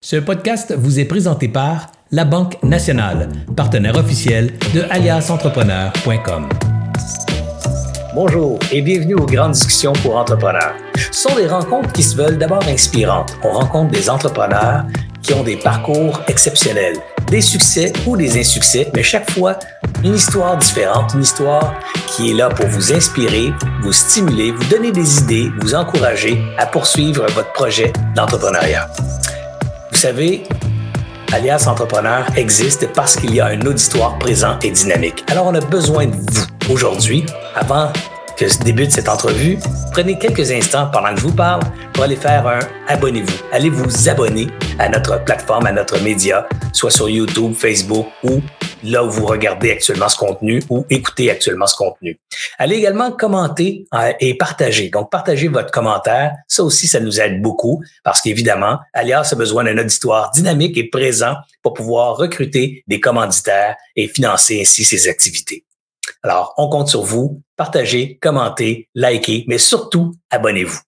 Ce podcast vous est présenté par La Banque Nationale, partenaire officiel de aliasentrepreneur.com. Bonjour et bienvenue aux grandes discussions pour entrepreneurs. Ce sont des rencontres qui se veulent d'abord inspirantes. On rencontre des entrepreneurs qui ont des parcours exceptionnels, des succès ou des insuccès, mais chaque fois une histoire différente, une histoire qui est là pour vous inspirer, vous stimuler, vous donner des idées, vous encourager à poursuivre votre projet d'entrepreneuriat. Vous savez, Alias Entrepreneur existe parce qu'il y a un auditoire présent et dynamique. Alors, on a besoin de vous aujourd'hui, avant que débute cette entrevue, prenez quelques instants pendant que je vous parle pour aller faire un abonnez-vous. Allez vous abonner à notre plateforme, à notre média, soit sur YouTube, Facebook ou là où vous regardez actuellement ce contenu ou écoutez actuellement ce contenu. Allez également commenter euh, et partager. Donc, partagez votre commentaire. Ça aussi, ça nous aide beaucoup parce qu'évidemment, Alias a besoin d'un auditoire dynamique et présent pour pouvoir recruter des commanditaires et financer ainsi ses activités. Alors, on compte sur vous. Partagez, commentez, likez, mais surtout, abonnez-vous.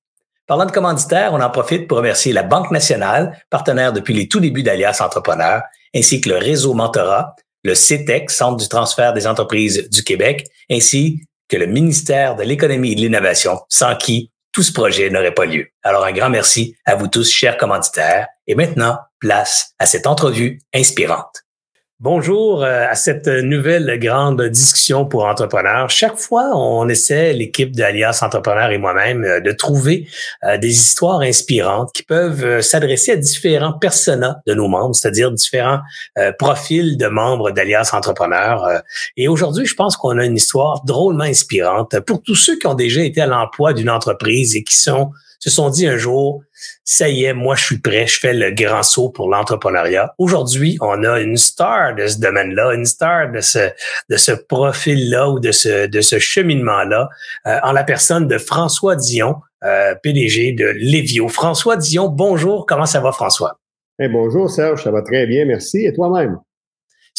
Parlant de commanditaires, on en profite pour remercier la Banque nationale, partenaire depuis les tout débuts d'Alias Entrepreneur, ainsi que le réseau Mentorat, le CETEC, Centre du transfert des entreprises du Québec, ainsi que le ministère de l'Économie et de l'Innovation, sans qui tout ce projet n'aurait pas lieu. Alors un grand merci à vous tous, chers commanditaires. Et maintenant, place à cette entrevue inspirante. Bonjour euh, à cette nouvelle grande discussion pour entrepreneurs. Chaque fois, on essaie, l'équipe d'Alias Entrepreneurs et moi-même, euh, de trouver euh, des histoires inspirantes qui peuvent s'adresser à différents personas de nos membres, c'est-à-dire différents profils de membres d'Alias Entrepreneurs. Et aujourd'hui, je pense qu'on a une histoire drôlement inspirante pour tous ceux qui ont déjà été à l'emploi d'une entreprise et qui se sont dit un jour, ça y est, moi je suis prêt, je fais le grand saut pour l'entrepreneuriat. Aujourd'hui, on a une star de ce domaine-là, une star de ce de ce profil-là ou de ce de ce cheminement-là, euh, en la personne de François Dion, euh, PDG de Lévio. François Dion, bonjour, comment ça va François? Eh bonjour Serge, ça va très bien, merci. Et toi-même?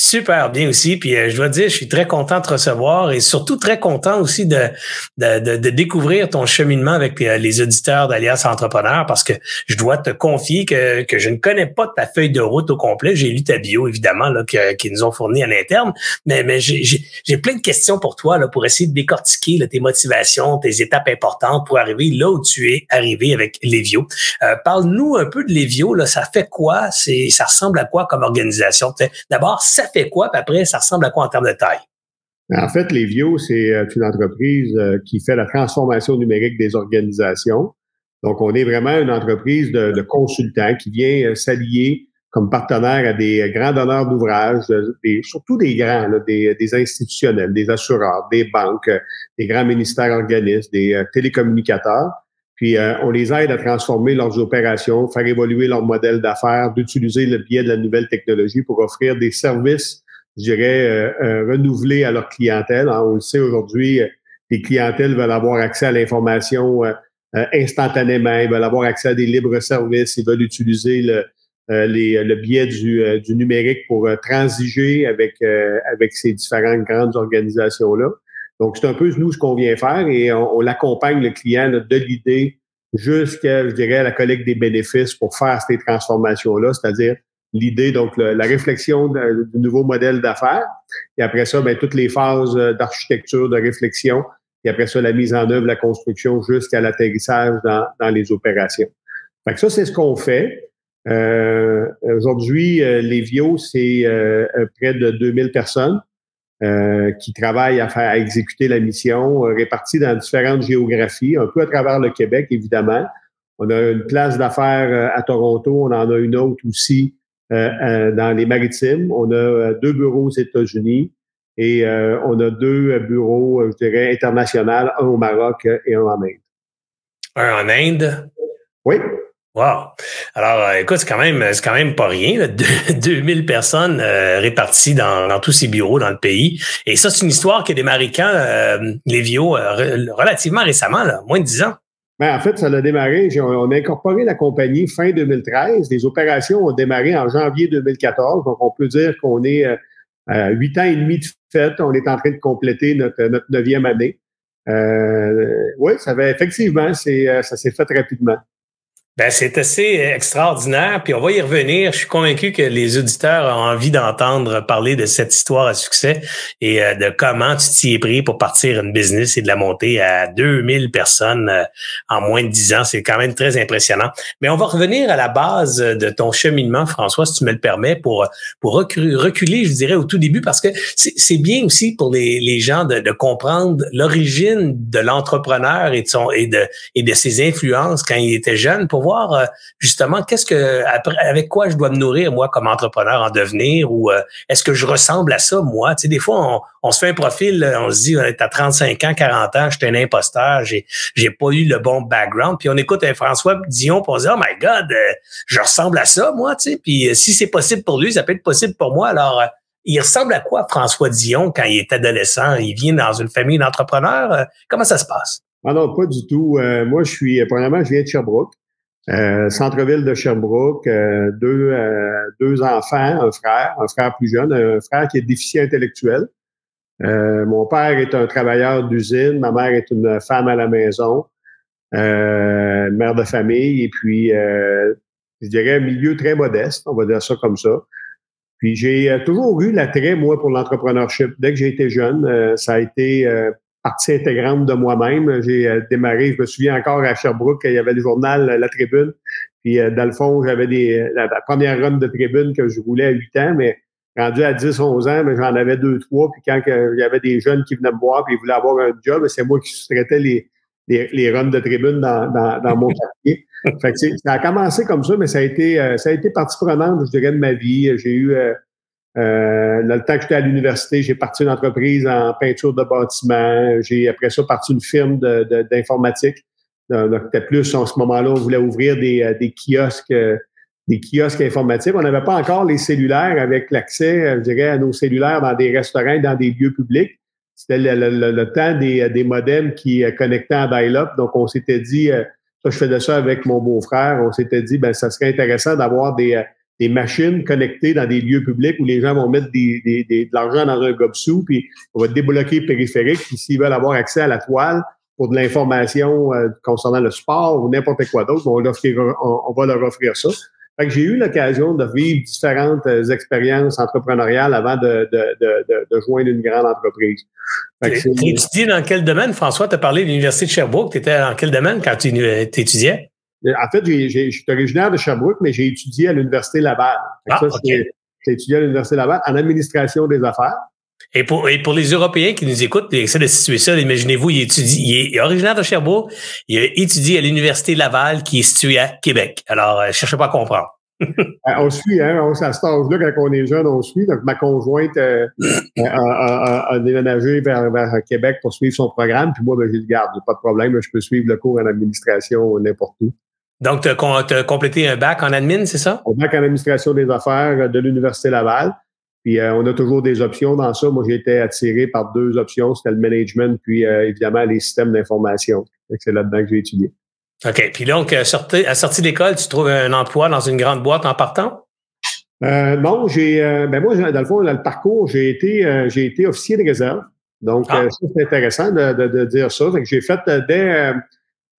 Super bien aussi. Puis euh, je dois dire, je suis très content de te recevoir et surtout très content aussi de, de, de, découvrir ton cheminement avec euh, les auditeurs d'Alias Entrepreneur parce que je dois te confier que, que je ne connais pas ta feuille de route au complet. J'ai lu ta bio, évidemment, là, qu'ils nous ont fourni à l'interne, mais, mais j'ai plein de questions pour toi là, pour essayer de décortiquer là, tes motivations, tes étapes importantes pour arriver là où tu es arrivé avec Lévio. Euh, Parle-nous un peu de Lévio. Là, ça fait quoi? Ça ressemble à quoi comme organisation? D'abord, fait quoi? Puis après, ça ressemble à quoi en termes de taille? En fait, Lévio, c'est euh, une entreprise euh, qui fait la transformation numérique des organisations. Donc, on est vraiment une entreprise de, consultants qui vient euh, s'allier comme partenaire à des grands donneurs d'ouvrages, surtout des grands, des, institutionnels, des assureurs, des banques, des grands ministères organismes, des télécommunicateurs. Puis on les aide à transformer leurs opérations, faire évoluer leur modèle d'affaires, d'utiliser le biais de la nouvelle technologie pour offrir des services je dirais, euh, euh, renouveler à leur clientèle. Hein. On le sait aujourd'hui, euh, les clientèles veulent avoir accès à l'information instantanément, ils veulent avoir accès à des libres services, ils veulent utiliser le, le biais du, du, numérique pour transiger avec, avec ces différentes grandes organisations-là. Donc, c'est un peu nous ce qu'on vient faire et on, on l'accompagne le client de l'idée jusqu'à, je dirais, la collecte des bénéfices pour faire ces transformations-là, c'est-à-dire l'idée, donc la réflexion du nouveau modèle d'affaires. Et après ça, ben, toutes les phases euh, d'architecture, de réflexion. Et après ça, la mise en œuvre, la construction jusqu'à l'atterrissage dans, dans, les opérations. Fait que ça, c'est ce qu'on fait. Euh, aujourd'hui, euh, les VIO, c'est euh, près de 2000 personnes qui travaillent à faire à exécuter la mission, réparties dans différentes géographies, un peu à travers le Québec, évidemment. On a une place d'affaires à Toronto, on en a une autre aussi euh, euh, dans les maritimes. On a euh, deux bureaux aux États-Unis et on a deux bureaux, je dirais, internationaux, un au Maroc et un en Inde. Un en Inde? Oui. Wow. Alors, écoute, c'est quand même, c'est quand même pas rien. Là. 2000 personnes réparties dans, dans, tous ces bureaux dans le pays. Et ça, c'est une histoire qui a démarré quand, euh, Lévio, relativement récemment, là, moins de 10 ans? Ben, en fait, ça a démarré. On a incorporé la compagnie fin 2013. Les opérations ont démarré en janvier 2014. Donc, on peut dire qu'on est euh, huit ans et demi de fait. On est en train de compléter notre, neuvième année. Euh, oui, ça va effectivement, c'est, euh, ça s'est fait rapidement. Ben, c'est assez extraordinaire, puis on va y revenir. Je suis convaincu que les auditeurs ont envie d'entendre parler de cette histoire à succès et euh, de comment tu t'y es pris pour partir une business et de la monter à 2000 personnes euh, en moins de 10 ans. C'est quand même très impressionnant. Mais on va revenir à la base de ton cheminement, François, si tu me le permets, pour, pour reculer, je dirais, au tout début, parce que c'est bien aussi pour les, les gens de, comprendre l'origine de l'entrepreneur et de et de et de ses influences quand il était jeune pour voir euh, justement qu'est-ce que avec quoi je dois me nourrir moi comme entrepreneur en devenir ou euh, est-ce que je ressemble à ça moi? Tu sais des fois on, se fait un profil on se dit t'as 35 ans 40 ans j'étais un imposteur j'ai j'ai pas eu le bon background puis on écoute un François Dion pour on se dit oh my god euh, je ressemble à ça moi tu sais puis si c'est possible pour lui ça peut être possible pour moi alors il ressemble à quoi François Dion quand il est adolescent? Il vient dans une famille d'entrepreneurs. Comment ça se passe? Ah non, pas du tout. moi, je suis, premièrement, je viens de Sherbrooke. Euh, centre-ville de Sherbrooke, euh, deux, euh, deux enfants, un frère, un frère plus jeune, un frère qui est déficient intellectuel. mon père est un travailleur d'usine, ma mère est une femme à la maison, mère de famille, et puis je dirais un milieu très modeste, on va dire ça comme ça. Puis j'ai toujours eu l'attrait, moi, pour l'entrepreneurship. Dès que j'ai été jeune, ça a été partie intégrante de moi-même. J'ai euh, démarré, je me souviens encore à Sherbrooke, il y avait le journal La Tribune. Puis euh, dans le fond, j'avais des la, première run de Tribune que je roulais à 8 ans, mais rendu à 10, 11 ans, mais j'en avais deux, trois. Puis quand il y avait des jeunes qui venaient me voir puis ils voulaient avoir un job, c'est moi qui sous-traitais les, les, les, runs de Tribune dans, dans, dans mon quartier. Fait que ça a commencé comme ça, mais ça a été euh, ça a été partie prenante, je dirais, de ma vie. J'ai eu euh, dans le temps que j'étais à l'université, j'ai parti une entreprise en peinture de bâtiment. J'ai après ça parti une firme d'informatique. De, de, plus, en ce moment-là, on voulait ouvrir des, euh, kiosques, euh, des kiosques informatiques. On n'avait pas encore les cellulaires avec l'accès, euh, je dirais, à nos cellulaires dans des restaurants, dans des lieux publics. C'était le, temps des, des modems qui connectaient en dial-up. Donc, on s'était dit, ça, je faisais ça avec mon beau-frère. On s'était dit, ben, ça serait intéressant d'avoir des des machines connectées dans des lieux publics où les gens vont mettre des, des, des, de l'argent dans un gobsou, puis on va débloquer le périphérique, puis s'ils veulent avoir accès à la toile pour de l'information euh, concernant le sport ou n'importe quoi d'autre, on, on, va leur offrir ça. Fait que j'ai eu l'occasion de vivre différentes euh, expériences entrepreneuriales avant de, de, de, de, joindre une grande entreprise. Tu étudies dans quel domaine, François? Tu as parlé de l'Université de Sherbrooke. Tu étais dans quel domaine quand tu étudiais? En fait, je suis originaire de Sherbrooke, mais j'ai étudié à l'Université Laval. Ah, J'ai étudié à l'Université Laval en administration des affaires. Et pour, et pour les Européens qui nous écoutent, essaient de situer ça, imaginez-vous, il, étudie, il est originaire de Sherbrooke, il a étudié à l'Université Laval qui est située à Québec. Alors, euh, cherchez pas à comprendre. Euh, on suit, hein, on, à cet âge-là, quand on est jeune, on suit. Donc, ma conjointe euh, a, déménagé vers, vers, Québec pour suivre son programme. Puis moi, ben, j'ai dit, garde, pas de problème, je peux suivre le cours en administration n'importe où. Donc, tu as, complété un bac en admin, c'est ça? Un bac en administration des affaires de l'Université Laval. Puis euh, on a toujours des options dans ça. Moi, j'ai été attiré par deux options. C'était le management, puis euh, évidemment les systèmes d'information. C'est là-dedans que j'ai étudié. OK. Puis donc, à sortie, à sortie d'école, tu trouves un emploi dans une grande boîte en partant? Euh, non, j'ai ben moi, dans le fond, dans le parcours, j'ai été j'ai été officier de réserve. Donc, ah. ça, c'est intéressant de, de, dire ça. J'ai fait dès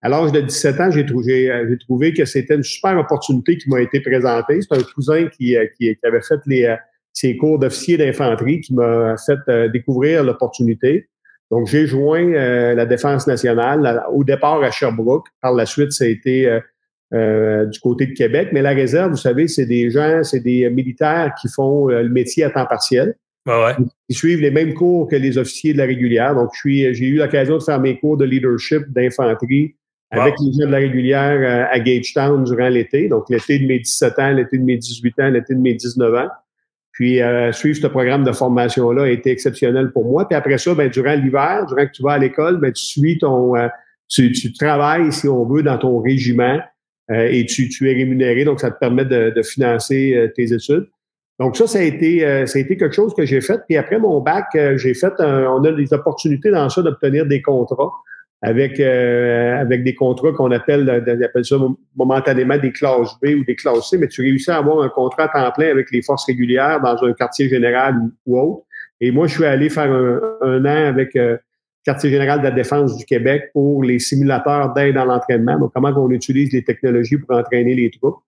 à l'âge de 17 ans, j'ai trouvé, euh, j'ai trouvé que c'était une super opportunité qui m'a été présentée. C'est un cousin qui, euh, qui, avait fait les, euh, ses cours d'officier d'infanterie qui m'a fait découvrir l'opportunité. Donc, j'ai joint la Défense nationale au départ à Sherbrooke. Par la suite, ça a été du côté de Québec. Mais la réserve, vous savez, c'est des gens, c'est des militaires qui font le métier à temps partiel. ouais. Ils suivent les mêmes cours que les officiers de la régulière. Donc, j'ai eu l'occasion de faire mes cours de leadership, d'infanterie, avec les gens de la régulière euh, à Gagetown durant l'été. Donc, l'été de mes 17 ans, l'été de mes 18 ans, l'été de mes 19 ans. Puis, euh, suivre ce programme de formation-là a été exceptionnel pour moi. Puis après ça, ben, durant l'hiver, durant que tu vas à l'école, ben, tu suis ton... Euh, tu, tu, travailles, si on veut, dans ton régiment et tu, tu es rémunéré. Donc, ça te permet de, de financer tes études. Donc, ça, ça a été, ça a été quelque chose que j'ai fait. Puis après mon bac, j'ai fait... on a des opportunités dans ça d'obtenir des contrats avec euh, avec des contrats qu'on appelle, appelle ça momentanément des classes B ou des classes C, mais tu réussis à avoir un contrat à temps plein avec les forces régulières dans un quartier général ou autre. Et moi, je suis allé faire un, an avec euh, quartier général de la défense du Québec pour les simulateurs d'aide à l'entraînement. Donc, comment on utilise les technologies pour entraîner les troupes.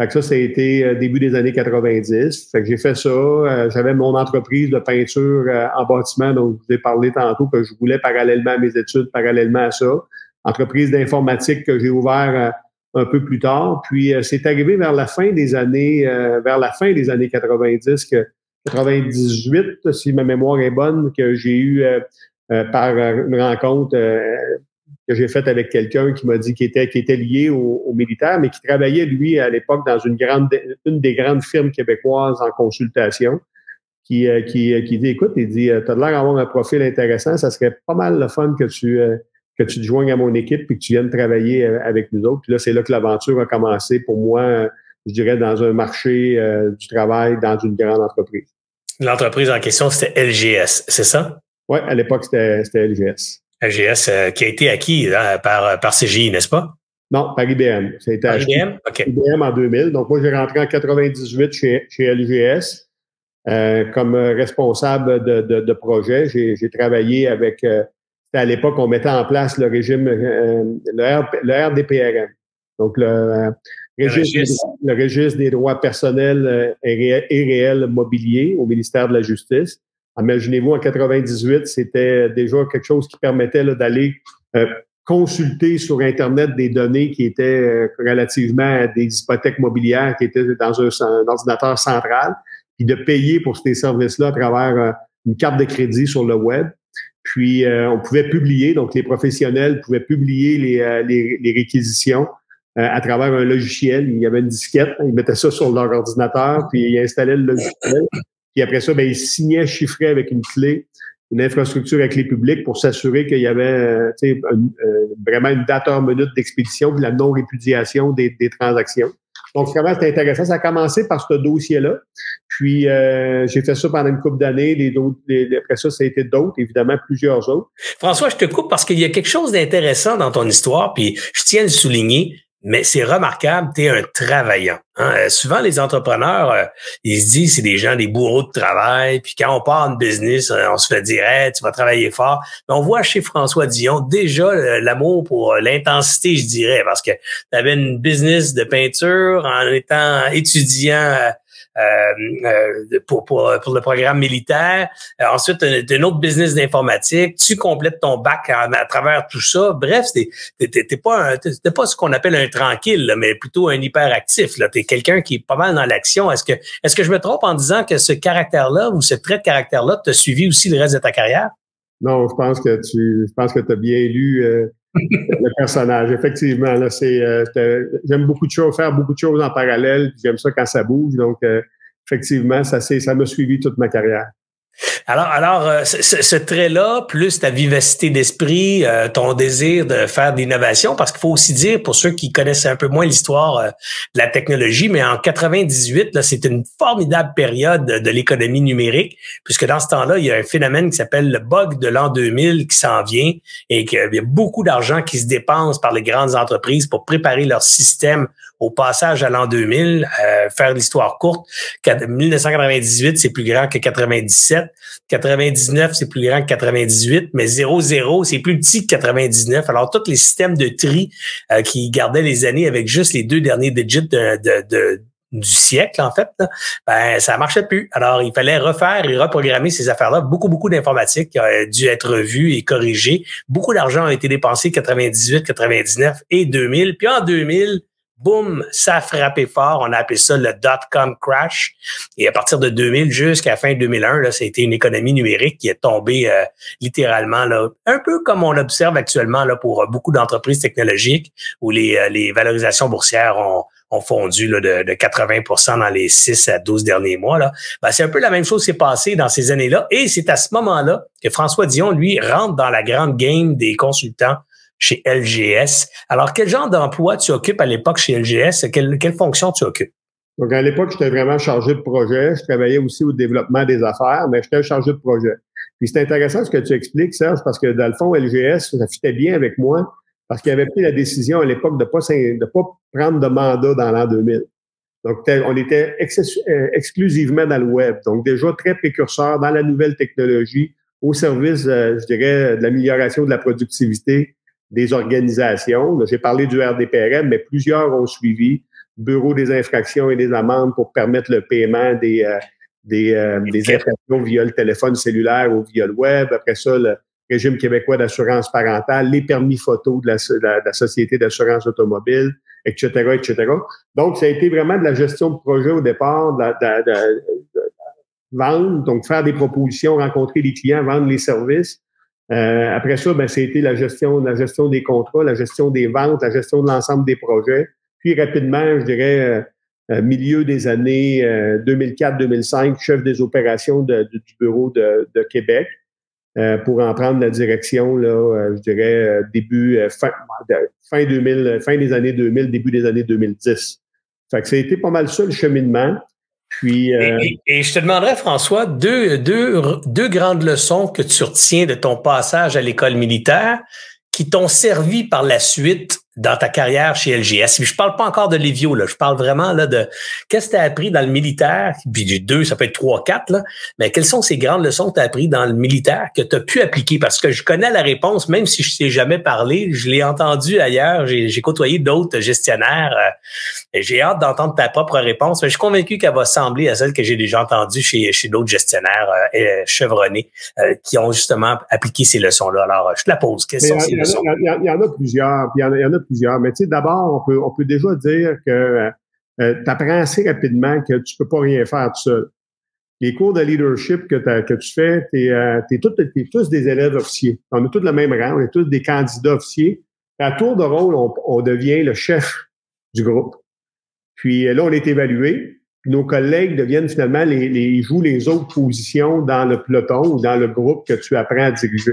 Fait que ça, ça a été euh, début des années 90. Fait que j'ai fait ça. Euh, j'avais mon entreprise de peinture euh, en bâtiment, dont je vous ai parlé tantôt, que je voulais parallèlement à mes études, parallèlement à ça. Entreprise d'informatique que j'ai ouvert un peu plus tard. Puis c'est arrivé vers la fin des années, vers la fin des années 90 que 98, si ma mémoire est bonne, que j'ai eu par une rencontre que j'ai faite avec quelqu'un qui m'a dit qu'il était, qui était lié au, au, militaire, mais qui travaillait, lui, à l'époque, dans une grande, une des grandes firmes québécoises en consultation, qui, euh, qui, euh, qui dit, écoute, il dit, euh, tu as l'air d'avoir un profil intéressant, ça serait pas mal le fun que tu, que tu te joignes à mon équipe puis que tu viennes travailler avec nous autres. Puis là, c'est là que l'aventure a commencé pour moi, je dirais, dans un marché du travail, dans une grande entreprise. L'entreprise en question, c'était LGS, c'est ça? Oui, à l'époque, c'était LGS. AGS euh, qui a été acquis hein, par, par CGI, n'est-ce pas? Non, par IBM. Ça a été par IBM? OK. IBM en 2000. Donc, moi, j'ai rentré en 98 chez, chez LGS euh, comme responsable de, de, de projet. J'ai travaillé avec... Euh, à l'époque, on mettait en place le régime, euh, le, le, RDPRM. Donc, le, registre, le registre des droits personnels et, et réels mobiliers au ministère de la Justice. Imaginez-vous, en 98, c'était déjà quelque chose qui permettait d'aller euh, consulter sur Internet des données qui étaient euh, relativement à des hypothèques mobilières qui étaient dans un, ordinateur central, puis de payer pour ces services-là à travers euh, une carte de crédit sur le web. Puis, on pouvait publier, donc les professionnels pouvaient publier les, les, les réquisitions à travers un logiciel. Il y avait une disquette, ils mettaient ça sur leur ordinateur, puis ils installaient le logiciel. Puis après ça, ben, il signait chiffré avec une clé, une infrastructure avec les publics pour s'assurer qu'il y avait euh, euh, vraiment une date heure minute d'expédition puis la non-répudiation des, transactions. Donc, vraiment, c'était intéressant. Ça a commencé par ce dossier-là. Puis, euh, j'ai fait ça pendant une couple d'années. Les, après ça, ça a été d'autres, évidemment, plusieurs autres. François, je te coupe parce qu'il y a quelque chose d'intéressant dans ton histoire, puis je tiens à le souligner mais c'est remarquable, tu es un travaillant. Hein. Euh, souvent, les entrepreneurs, euh, ils se disent c'est des gens, des bourreaux de travail, puis quand on part en business, euh, on se fait dire tu vas travailler fort. Mais on voit chez François Dion déjà l'amour pour l'intensité, je dirais, parce que tu avais une business de peinture en étant étudiant pour, pour, pour le programme militaire. Euh, ensuite, un, autre business d'informatique. Tu complètes ton bac à, travers tout ça. Bref, t'es pas t'es pas ce qu'on appelle un tranquille, mais plutôt un hyperactif. Tu es quelqu'un qui est pas mal dans l'action. Est-ce que est-ce que je me trompe en disant que ce caractère-là ou ce trait de caractère-là t'a suivi aussi le reste de ta carrière? Non, je pense que tu je pense que tu as bien lu le personnage. Effectivement, là, c'est, euh, j'aime beaucoup de choses, faire beaucoup de choses en parallèle. J'aime ça quand ça bouge. Donc, euh, effectivement, ça, c'est, ça m'a suivi toute ma carrière. Alors, alors euh, ce, trait-là, plus ta vivacité d'esprit, euh, ton désir de faire de l'innovation, parce qu'il faut aussi dire, pour ceux qui connaissent un peu moins l'histoire euh, de la technologie, mais en 98, là, c'est une formidable période de l'économie numérique, puisque dans ce temps-là, il y a un phénomène qui s'appelle le bug de l'an 2000 qui s'en vient et qu'il y a beaucoup d'argent qui se dépense par les grandes entreprises pour préparer leur système au passage à l'an 2000, euh, faire l'histoire courte, 1998, c'est plus grand que 97. 99, c'est plus grand que 98, mais 00, c'est plus petit que 99. Alors, tous les systèmes de tri euh, qui gardaient les années avec juste les deux derniers digits du siècle, en fait, ben, ça marchait plus. Alors, il fallait refaire et reprogrammer ces affaires-là. Beaucoup, beaucoup d'informatique a dû être revue et corrigée. Beaucoup d'argent a été dépensé 98, 99 et 2000. Puis en 2000, boum, ça a frappé fort. On a appelé ça le dot-com crash. Et à partir de 2000 jusqu'à fin 2001, là, c'était une économie numérique qui est tombée euh, littéralement, là, un peu comme on observe actuellement là, pour beaucoup d'entreprises technologiques où les, euh, les valorisations boursières ont, ont fondu là, de, de 80% dans les 6 à 12 derniers mois. Là. Ben, c'est un peu la même chose qui s'est passée dans ces années-là. Et c'est à ce moment-là que François Dion, lui, rentre dans la grande game des consultants chez LGS. Alors, quel genre d'emploi tu occupes à l'époque chez LGS? Quelle, quelle fonction tu occupes? Donc, à l'époque, j'étais vraiment chargé de projet. Je travaillais aussi au développement des affaires, mais j'étais chargé de projet. Puis c'est intéressant ce que tu expliques, Serge, parce que dans le fond, LGS, ça fitait bien avec moi, parce qu'il avait pris la décision à l'époque de pas de pas prendre de mandat dans l'an 2000. Donc, on était euh, exclusivement dans le web. Donc, déjà très précurseur dans la nouvelle technologie au service, je dirais, de l'amélioration de la productivité des organisations. J'ai parlé du RDPRM, mais plusieurs ont suivi. Bureau des infractions et des amendes pour permettre le paiement des, euh, des, euh, des infractions via le téléphone cellulaire ou via le web. Après ça, le régime québécois d'assurance parentale, les permis photos de la, la, Société d'assurance automobile, etc., etc. Donc, ça a été vraiment de la gestion de projet au départ, de, de, vendre, donc faire des propositions, rencontrer les clients, vendre les services. Euh, après ça, ben, été la gestion, la gestion des contrats, la gestion des ventes, la gestion de l'ensemble des projets. Puis rapidement, je dirais, euh, euh, milieu des années 2004-2005, chef des opérations du bureau de, Québec pour en prendre la direction, là, je dirais, début, fin, fin, 2000, fin des années 2000, début des années 2010. Fait que ça a été pas mal ça le cheminement. Puis, et, et, je te demanderais, François, deux, deux, deux grandes leçons que tu retiens de ton passage à l'école militaire qui t'ont servi par la suite dans ta carrière chez LGS. Je parle pas encore de Lévio, là. Je parle vraiment là de qu'est-ce que tu as appris dans le militaire, puis du deux, ça peut être trois, quatre, là. Mais quelles sont ces grandes leçons que tu as appris dans le militaire que tu as pu appliquer? Parce que je connais la réponse, même si je t'ai jamais parlé, je l'ai entendu ailleurs, j'ai côtoyé d'autres gestionnaires. Euh, et j'ai hâte d'entendre ta propre réponse, mais je suis convaincu qu'elle va sembler à celle que j'ai déjà entendue chez, chez d'autres gestionnaires euh, chevronnés euh, qui ont justement appliqué ces leçons-là. Alors, je te la pose. Quelles sont ces leçons? Il y, en a plusieurs. Il y en a, Mais tu sais, d'abord, on peut, déjà dire que euh, euh, tu apprends assez rapidement que tu peux pas rien faire tout seul. Les cours de leadership que, que tu fais, tu es, euh, tous des élèves officiers. On est tous le même rang, on est tous des candidats officiers. À tour de rôle, on, devient le chef du groupe. Puis là, on est évalué. Nos collègues deviennent finalement les, les jouent les autres positions dans le peloton ou dans le groupe que tu apprends à diriger.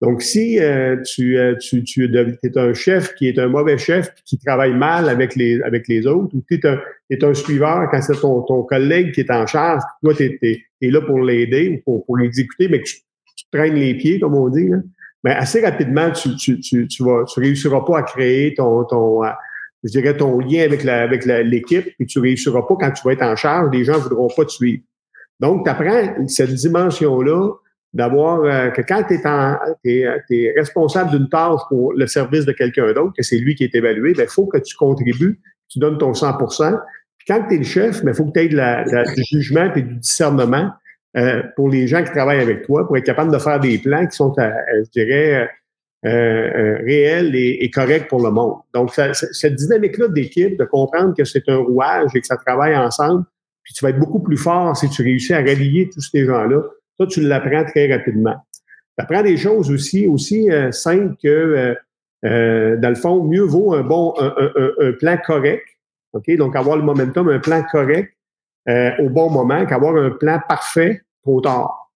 Donc, si euh, tu, euh, tu, tu es un chef qui est un mauvais chef, qui travaille mal avec les, avec les autres, ou tu es un, es un suiveur quand c'est ton, ton collègue qui est en charge, toi, tu es, là pour l'aider ou pour, pour l'exécuter, mais que tu, tu traînes les pieds, comme on dit, là, mais assez rapidement, tu, tu, tu, tu, vas, tu réussiras pas à créer ton, ton, euh, je dirais, ton lien avec la, avec l'équipe, et tu réussiras pas quand tu vas être en charge, les gens voudront pas te suivre. Donc, tu apprends cette dimension-là d'avoir euh, que quand tu es, es, responsable d'une tâche pour le service de quelqu'un d'autre, que c'est lui qui est évalué, il ben, faut que tu contribues, tu donnes ton 100 Puis quand tu es le chef, il ben, faut que tu aies de du jugement et du discernement euh, pour les gens qui travaillent avec toi, pour être capable de faire des plans qui sont, euh, je dirais, réels et, et, corrects pour le monde. Donc, cette dynamique-là d'équipe, de comprendre que c'est un rouage et que ça travaille ensemble, puis tu vas être beaucoup plus fort si tu réussis à rallier tous ces gens-là ça, tu l'apprends très rapidement. Tu apprends des choses aussi, aussi euh, simples que, euh, euh, dans le fond, mieux vaut un bon un, plan correct. OK? Donc, avoir le momentum, un plan correct au bon moment qu'avoir un plan parfait trop tard.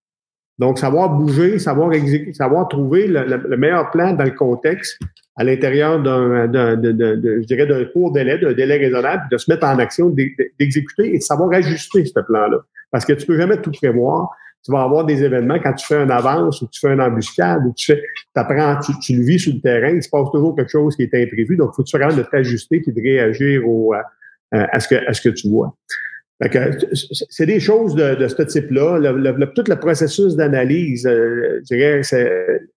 Donc, savoir bouger, savoir exécuter, savoir trouver le, meilleur plan dans le contexte à l'intérieur d'un, je dirais, d'un court délai, d'un délai raisonnable, de se mettre en action, d'exécuter et de savoir ajuster ce plan-là. Parce que tu peux jamais tout prévoir tu vas avoir des événements quand tu fais un avance ou tu fais une embuscade ou tu fais, apprends, tu, tu, le vis sur le terrain, il se passe toujours quelque chose qui est imprévu. Donc, il faut que tu de t'ajuster et de réagir au, euh, à, ce que, à ce que tu vois. C'est des choses de, de ce type-là. Le, tout le processus d'analyse, euh, je dirais,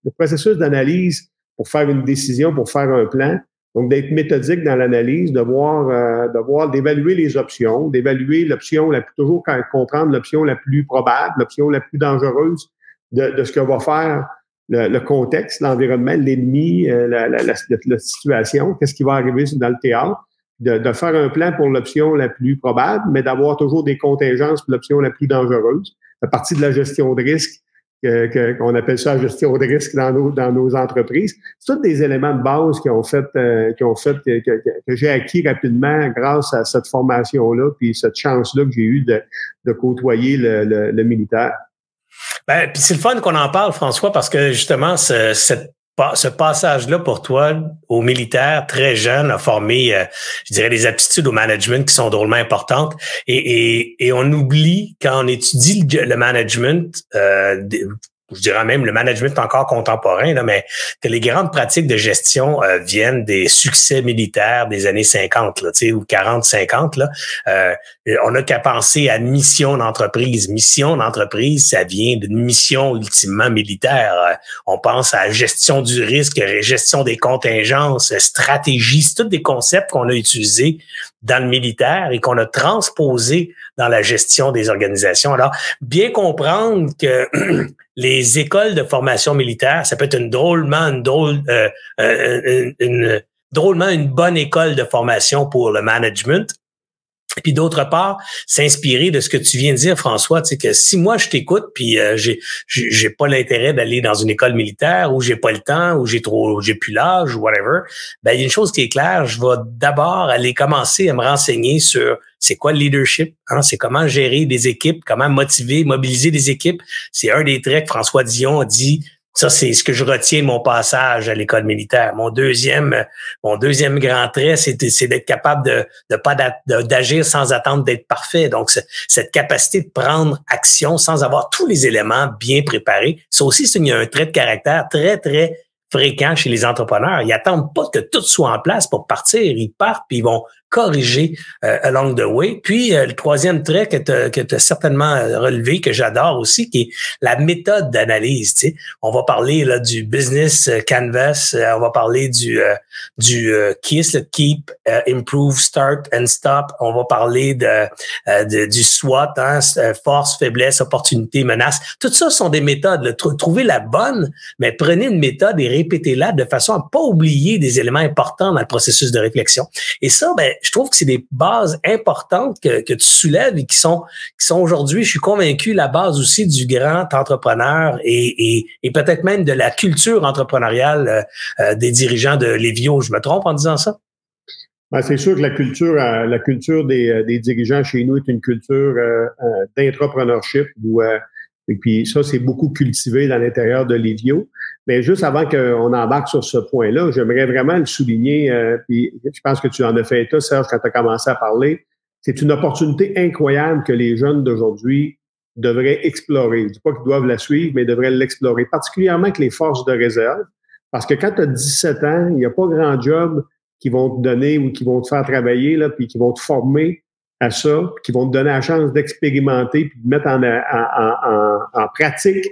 le processus d'analyse pour faire une décision, pour faire un plan, donc, d'être méthodique dans l'analyse, de voir, euh, de voir, d'évaluer les options, d'évaluer l'option, la, toujours comprendre l'option la plus probable, l'option la plus dangereuse de, de, ce que va faire le, contexte, l'environnement, l'ennemi, euh, la, la, la, situation, qu'est-ce qui va arriver dans le théâtre, de, de faire un plan pour l'option la plus probable, mais d'avoir toujours des contingences pour l'option la plus dangereuse. À partir de la gestion de risque, qu'on appelle ça la gestion de risque dans nos, dans nos entreprises. C'est tous des éléments de base qui ont fait, euh, qui ont fait que, que, j'ai acquis rapidement grâce à cette formation-là, puis cette chance-là que j'ai eue de, de côtoyer le, le, militaire. Ben, puis c'est le fun qu'on en parle, François, parce que justement, ce, cette ce passage-là pour toi au militaire très jeune a formé, euh, je dirais, des aptitudes au management qui sont drôlement importantes. Et, et, et on oublie quand on étudie le, management, euh, je dirais même le management encore contemporain, là, mais que les grandes pratiques de gestion euh, viennent des succès militaires des années 50 là, ou 40-50. Là. Euh, on n'a qu'à penser à mission d'entreprise. Mission d'entreprise, ça vient d'une mission ultimement militaire. Euh, on pense à gestion du risque, gestion des contingences, stratégie. C'est tous des concepts qu'on a utilisés dans le militaire et qu'on a transposés dans la gestion des organisations. Alors, bien comprendre que les écoles de formation militaire, ça peut être une drôlement une drôle, euh, euh, une, drôlement une bonne école de formation pour le management. Puis d'autre part, s'inspirer de ce que tu viens de dire, François, tu que si moi je t'écoute, puis euh, j'ai j'ai pas l'intérêt d'aller dans une école militaire ou j'ai pas le temps ou j'ai trop j'ai plus l'âge ou whatever, ben il y a une chose qui est claire, je vais d'abord aller commencer à me renseigner sur c'est quoi le leadership, hein? c'est comment gérer des équipes, comment motiver, mobiliser des équipes. C'est un des traits que François Dion a dit ça, c'est ce que je retiens de mon passage à l'école militaire. Mon deuxième, mon deuxième grand trait, c'est d'être capable de, pas d'agir sans attendre d'être parfait. Donc, cette capacité de prendre action sans avoir tous les éléments bien préparés. Ça aussi, c'est un trait de caractère très, très fréquent chez les entrepreneurs. Ils attendent pas que tout soit en place pour partir. Ils partent puis ils vont corriger euh, along the way. Puis euh, le troisième trait que tu as, certainement euh, relevé, que j'adore aussi, qui est la méthode d'analyse. On va parler là, du business canvas, on va parler du, du KISS, le Keep, Improve, Start and Stop. On va parler de, du SWOT, hein, force, faiblesse, opportunité, menace. Tout ça sont des méthodes. Là. Trouvez la bonne, mais prenez une méthode et répétez-la de façon à pas oublier des éléments importants dans le processus de réflexion. Et ça, ben, je trouve que c'est des bases importantes que, que, tu soulèves et qui sont, qui sont aujourd'hui, je suis convaincu, la base aussi du grand entrepreneur et, et, et peut-être même de la culture entrepreneuriale euh, euh, des dirigeants de Lévio. Je me trompe en disant ça? Ben, c'est sûr que la culture, euh, la culture des, des, dirigeants chez nous est une culture d'entrepreneurship où et puis ça, c'est beaucoup cultivé dans l'intérieur de Livio. Mais juste avant qu'on embarque sur ce point-là, j'aimerais vraiment le souligner, euh, puis je pense que tu en as fait état, Serge, quand tu as commencé à parler. C'est une opportunité incroyable que les jeunes d'aujourd'hui devraient explorer. Je dis pas qu'ils doivent la suivre, mais devraient l'explorer, particulièrement avec les forces de réserve. Parce que quand tu as 17 ans, il n'y a pas grand job qui vont te donner ou qui vont te faire travailler, là, puis qui vont te former à ça, qui vont te donner la chance d'expérimenter puis de mettre en, en, en, pratique,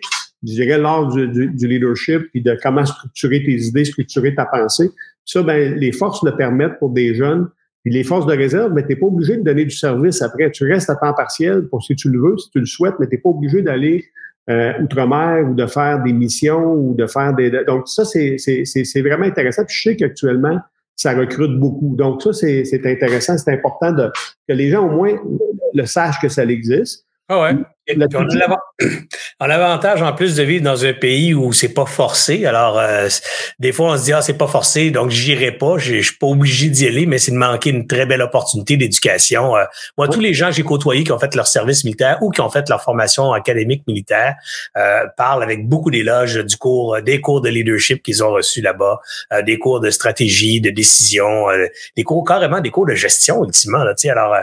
je dirais, l'art du, du, leadership puis de comment structurer tes idées, structurer ta pensée. Ça, ben, les forces le permettent pour des jeunes. Puis les forces de réserve, mais ben, tu n'es pas obligé de donner du service après. Tu restes à temps partiel pour si tu le veux, si tu le souhaites, mais tu n'es pas obligé d'aller euh, outre-mer ou de faire des missions ou de faire des... Donc ça, c'est vraiment intéressant. Puis je sais qu'actuellement, ça recrute beaucoup. Donc, ça, c'est intéressant, c'est important de, que les gens au moins le sachent que ça existe. Ah ouais? on a l'avantage en plus de vivre dans un pays où c'est pas forcé. Alors euh, des fois on se dit ah c'est pas forcé donc j'irai pas, je suis pas obligé d'y aller, mais c'est de manquer une très belle opportunité d'éducation. Euh, moi tous les gens que j'ai côtoyés qui ont fait leur service militaire ou qui ont fait leur formation académique militaire euh, parlent avec beaucoup d'éloges du cours, des cours de leadership qu'ils ont reçus là-bas, des cours de stratégie, de décision, des cours carrément des cours de gestion ultimement. Là, alors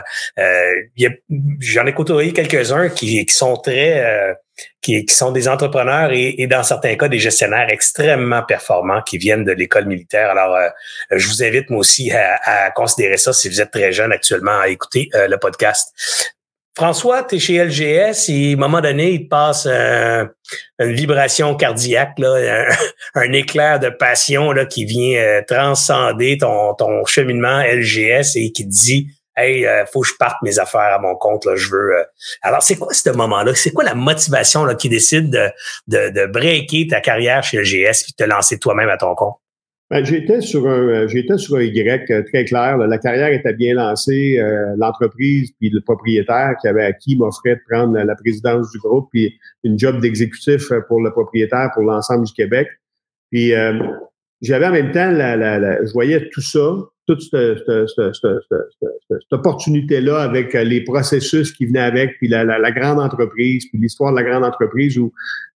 j'en ai côtoyé quelques-uns qui sont très euh, qui, sont des entrepreneurs et, dans certains cas des gestionnaires extrêmement performants qui viennent de l'école militaire. Alors, euh, je vous invite moi aussi à, considérer ça si vous êtes très jeune actuellement à écouter euh, le podcast. François, tu es chez LGS et à un moment donné, il te passe une vibration cardiaque, là, un, éclair de passion là, qui vient transcender ton, ton cheminement LGS et qui te dit Hey, euh, faut que je parte mes affaires à mon compte, là, je veux. Euh. Alors, c'est quoi ce moment-là? C'est quoi la motivation là, qui décide de, de, de breaker ta carrière chez et de te lancer toi-même à ton compte? Ben, j'étais sur un euh, j'étais sur un Y très clair. La carrière était bien lancée. L'entreprise puis le propriétaire qui avait acquis m'offrait de prendre la présidence du groupe puis une job d'exécutif pour le propriétaire pour l'ensemble du Québec. Puis j'avais en même temps, la, la, je voyais tout ça, toute cette, opportunité-là avec euh, les processus qui venaient avec, puis la, la, grande entreprise, puis l'histoire de la grande entreprise où,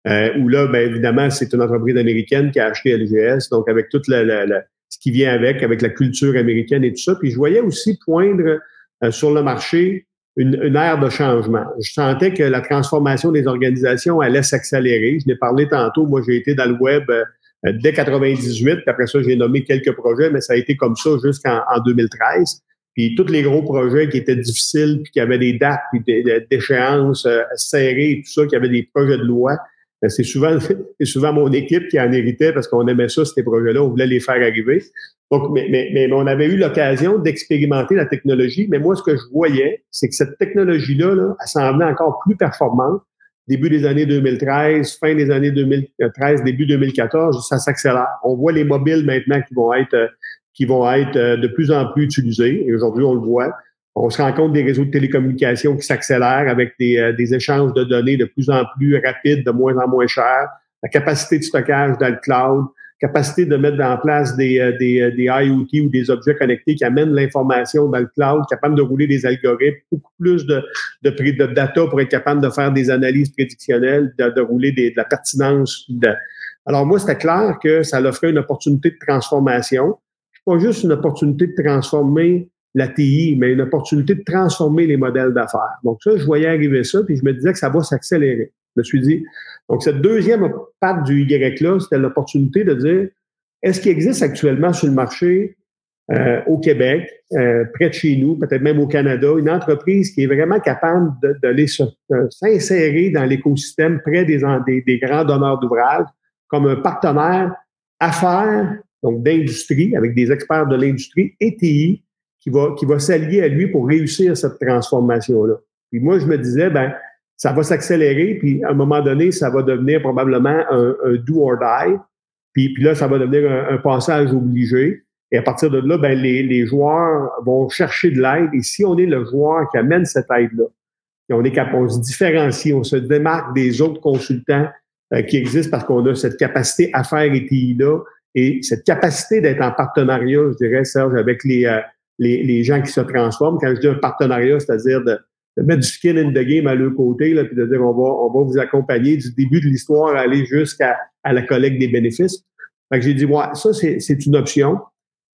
euh, où là, bien évidemment, c'est une entreprise américaine qui a acheté LGS, donc avec tout ce qui vient avec, avec la culture américaine et tout ça. Puis je voyais aussi poindre euh, sur le marché une, ère de changement. Je sentais que la transformation des organisations allait s'accélérer. Je l'ai parlé tantôt. Moi, j'ai été dans le web euh, dès 98. Puis après ça, j'ai nommé quelques projets, mais ça a été comme ça jusqu'en 2013. Puis tous les gros projets qui étaient difficiles, puis qui avaient des dates, puis des, échéances euh, serrées, tout ça, qui avaient des projets de loi, ben, c'est souvent, c'est souvent mon équipe qui en héritait parce qu'on aimait ça, ces projets-là, on voulait les faire arriver. Donc, mais, mais, mais on avait eu l'occasion d'expérimenter la technologie, mais moi, ce que je voyais, c'est que cette technologie-là, là, elle s'en venait encore plus performante. Début des années 2013, fin des années 2013, début 2014, ça s'accélère. On voit les mobiles maintenant qui vont être qui vont être euh, de plus en plus utilisés. Et aujourd'hui, on le voit. On se rend compte des réseaux de télécommunications qui s'accélèrent avec des, euh, des, échanges de données de plus en plus rapides, de moins en moins chers, la capacité de stockage dans le cloud, capacité de mettre en place des, euh, des, euh, des IoT ou des objets connectés qui amènent l'information dans le cloud, capable de rouler des algorithmes, beaucoup plus de, de, de data pour être capable de faire des analyses prédictionnelles, de, de rouler des, de la pertinence. De... Alors moi, c'était clair que ça offrait une opportunité de transformation. Pas juste une opportunité de transformer la TI, mais une opportunité de transformer les modèles d'affaires. Donc ça, je voyais arriver ça, puis je me disais que ça va s'accélérer. Je me suis dit, donc cette deuxième patte du Y-là, c'était l'opportunité de dire, est-ce qu'il existe actuellement sur le marché euh, au Québec, euh, près de chez nous, peut-être même au Canada, une entreprise qui est vraiment capable d'aller euh, s'insérer dans l'écosystème près des, des, des grands donneurs d'ouvrages comme un partenaire affaires, donc d'industrie, avec des experts de l'industrie et TI, qui va, qui va s'allier à lui pour réussir cette transformation-là. Puis moi, je me disais, ben, ça va s'accélérer, puis à un moment donné, ça va devenir probablement un, do or die. Puis, puis là, ça va devenir un, passage obligé. Et à partir de là, ben, les, les joueurs vont chercher de l'aide. Et si on est le joueur qui amène cette aide-là, on est capable, on se différencie, on se démarque des autres consultants euh, qui existent parce qu'on a cette capacité à faire et TI-là et cette capacité d'être en partenariat, je dirais, Serge, avec les, euh, les, les, gens qui se transforment. Quand je dis un partenariat, c'est-à-dire de, de, mettre du skin in the game à leur côté, là, puis de dire on va, on va vous accompagner du début de l'histoire à aller jusqu'à à la collecte des bénéfices. Fait que j'ai dit, ouais, ça, c'est une option.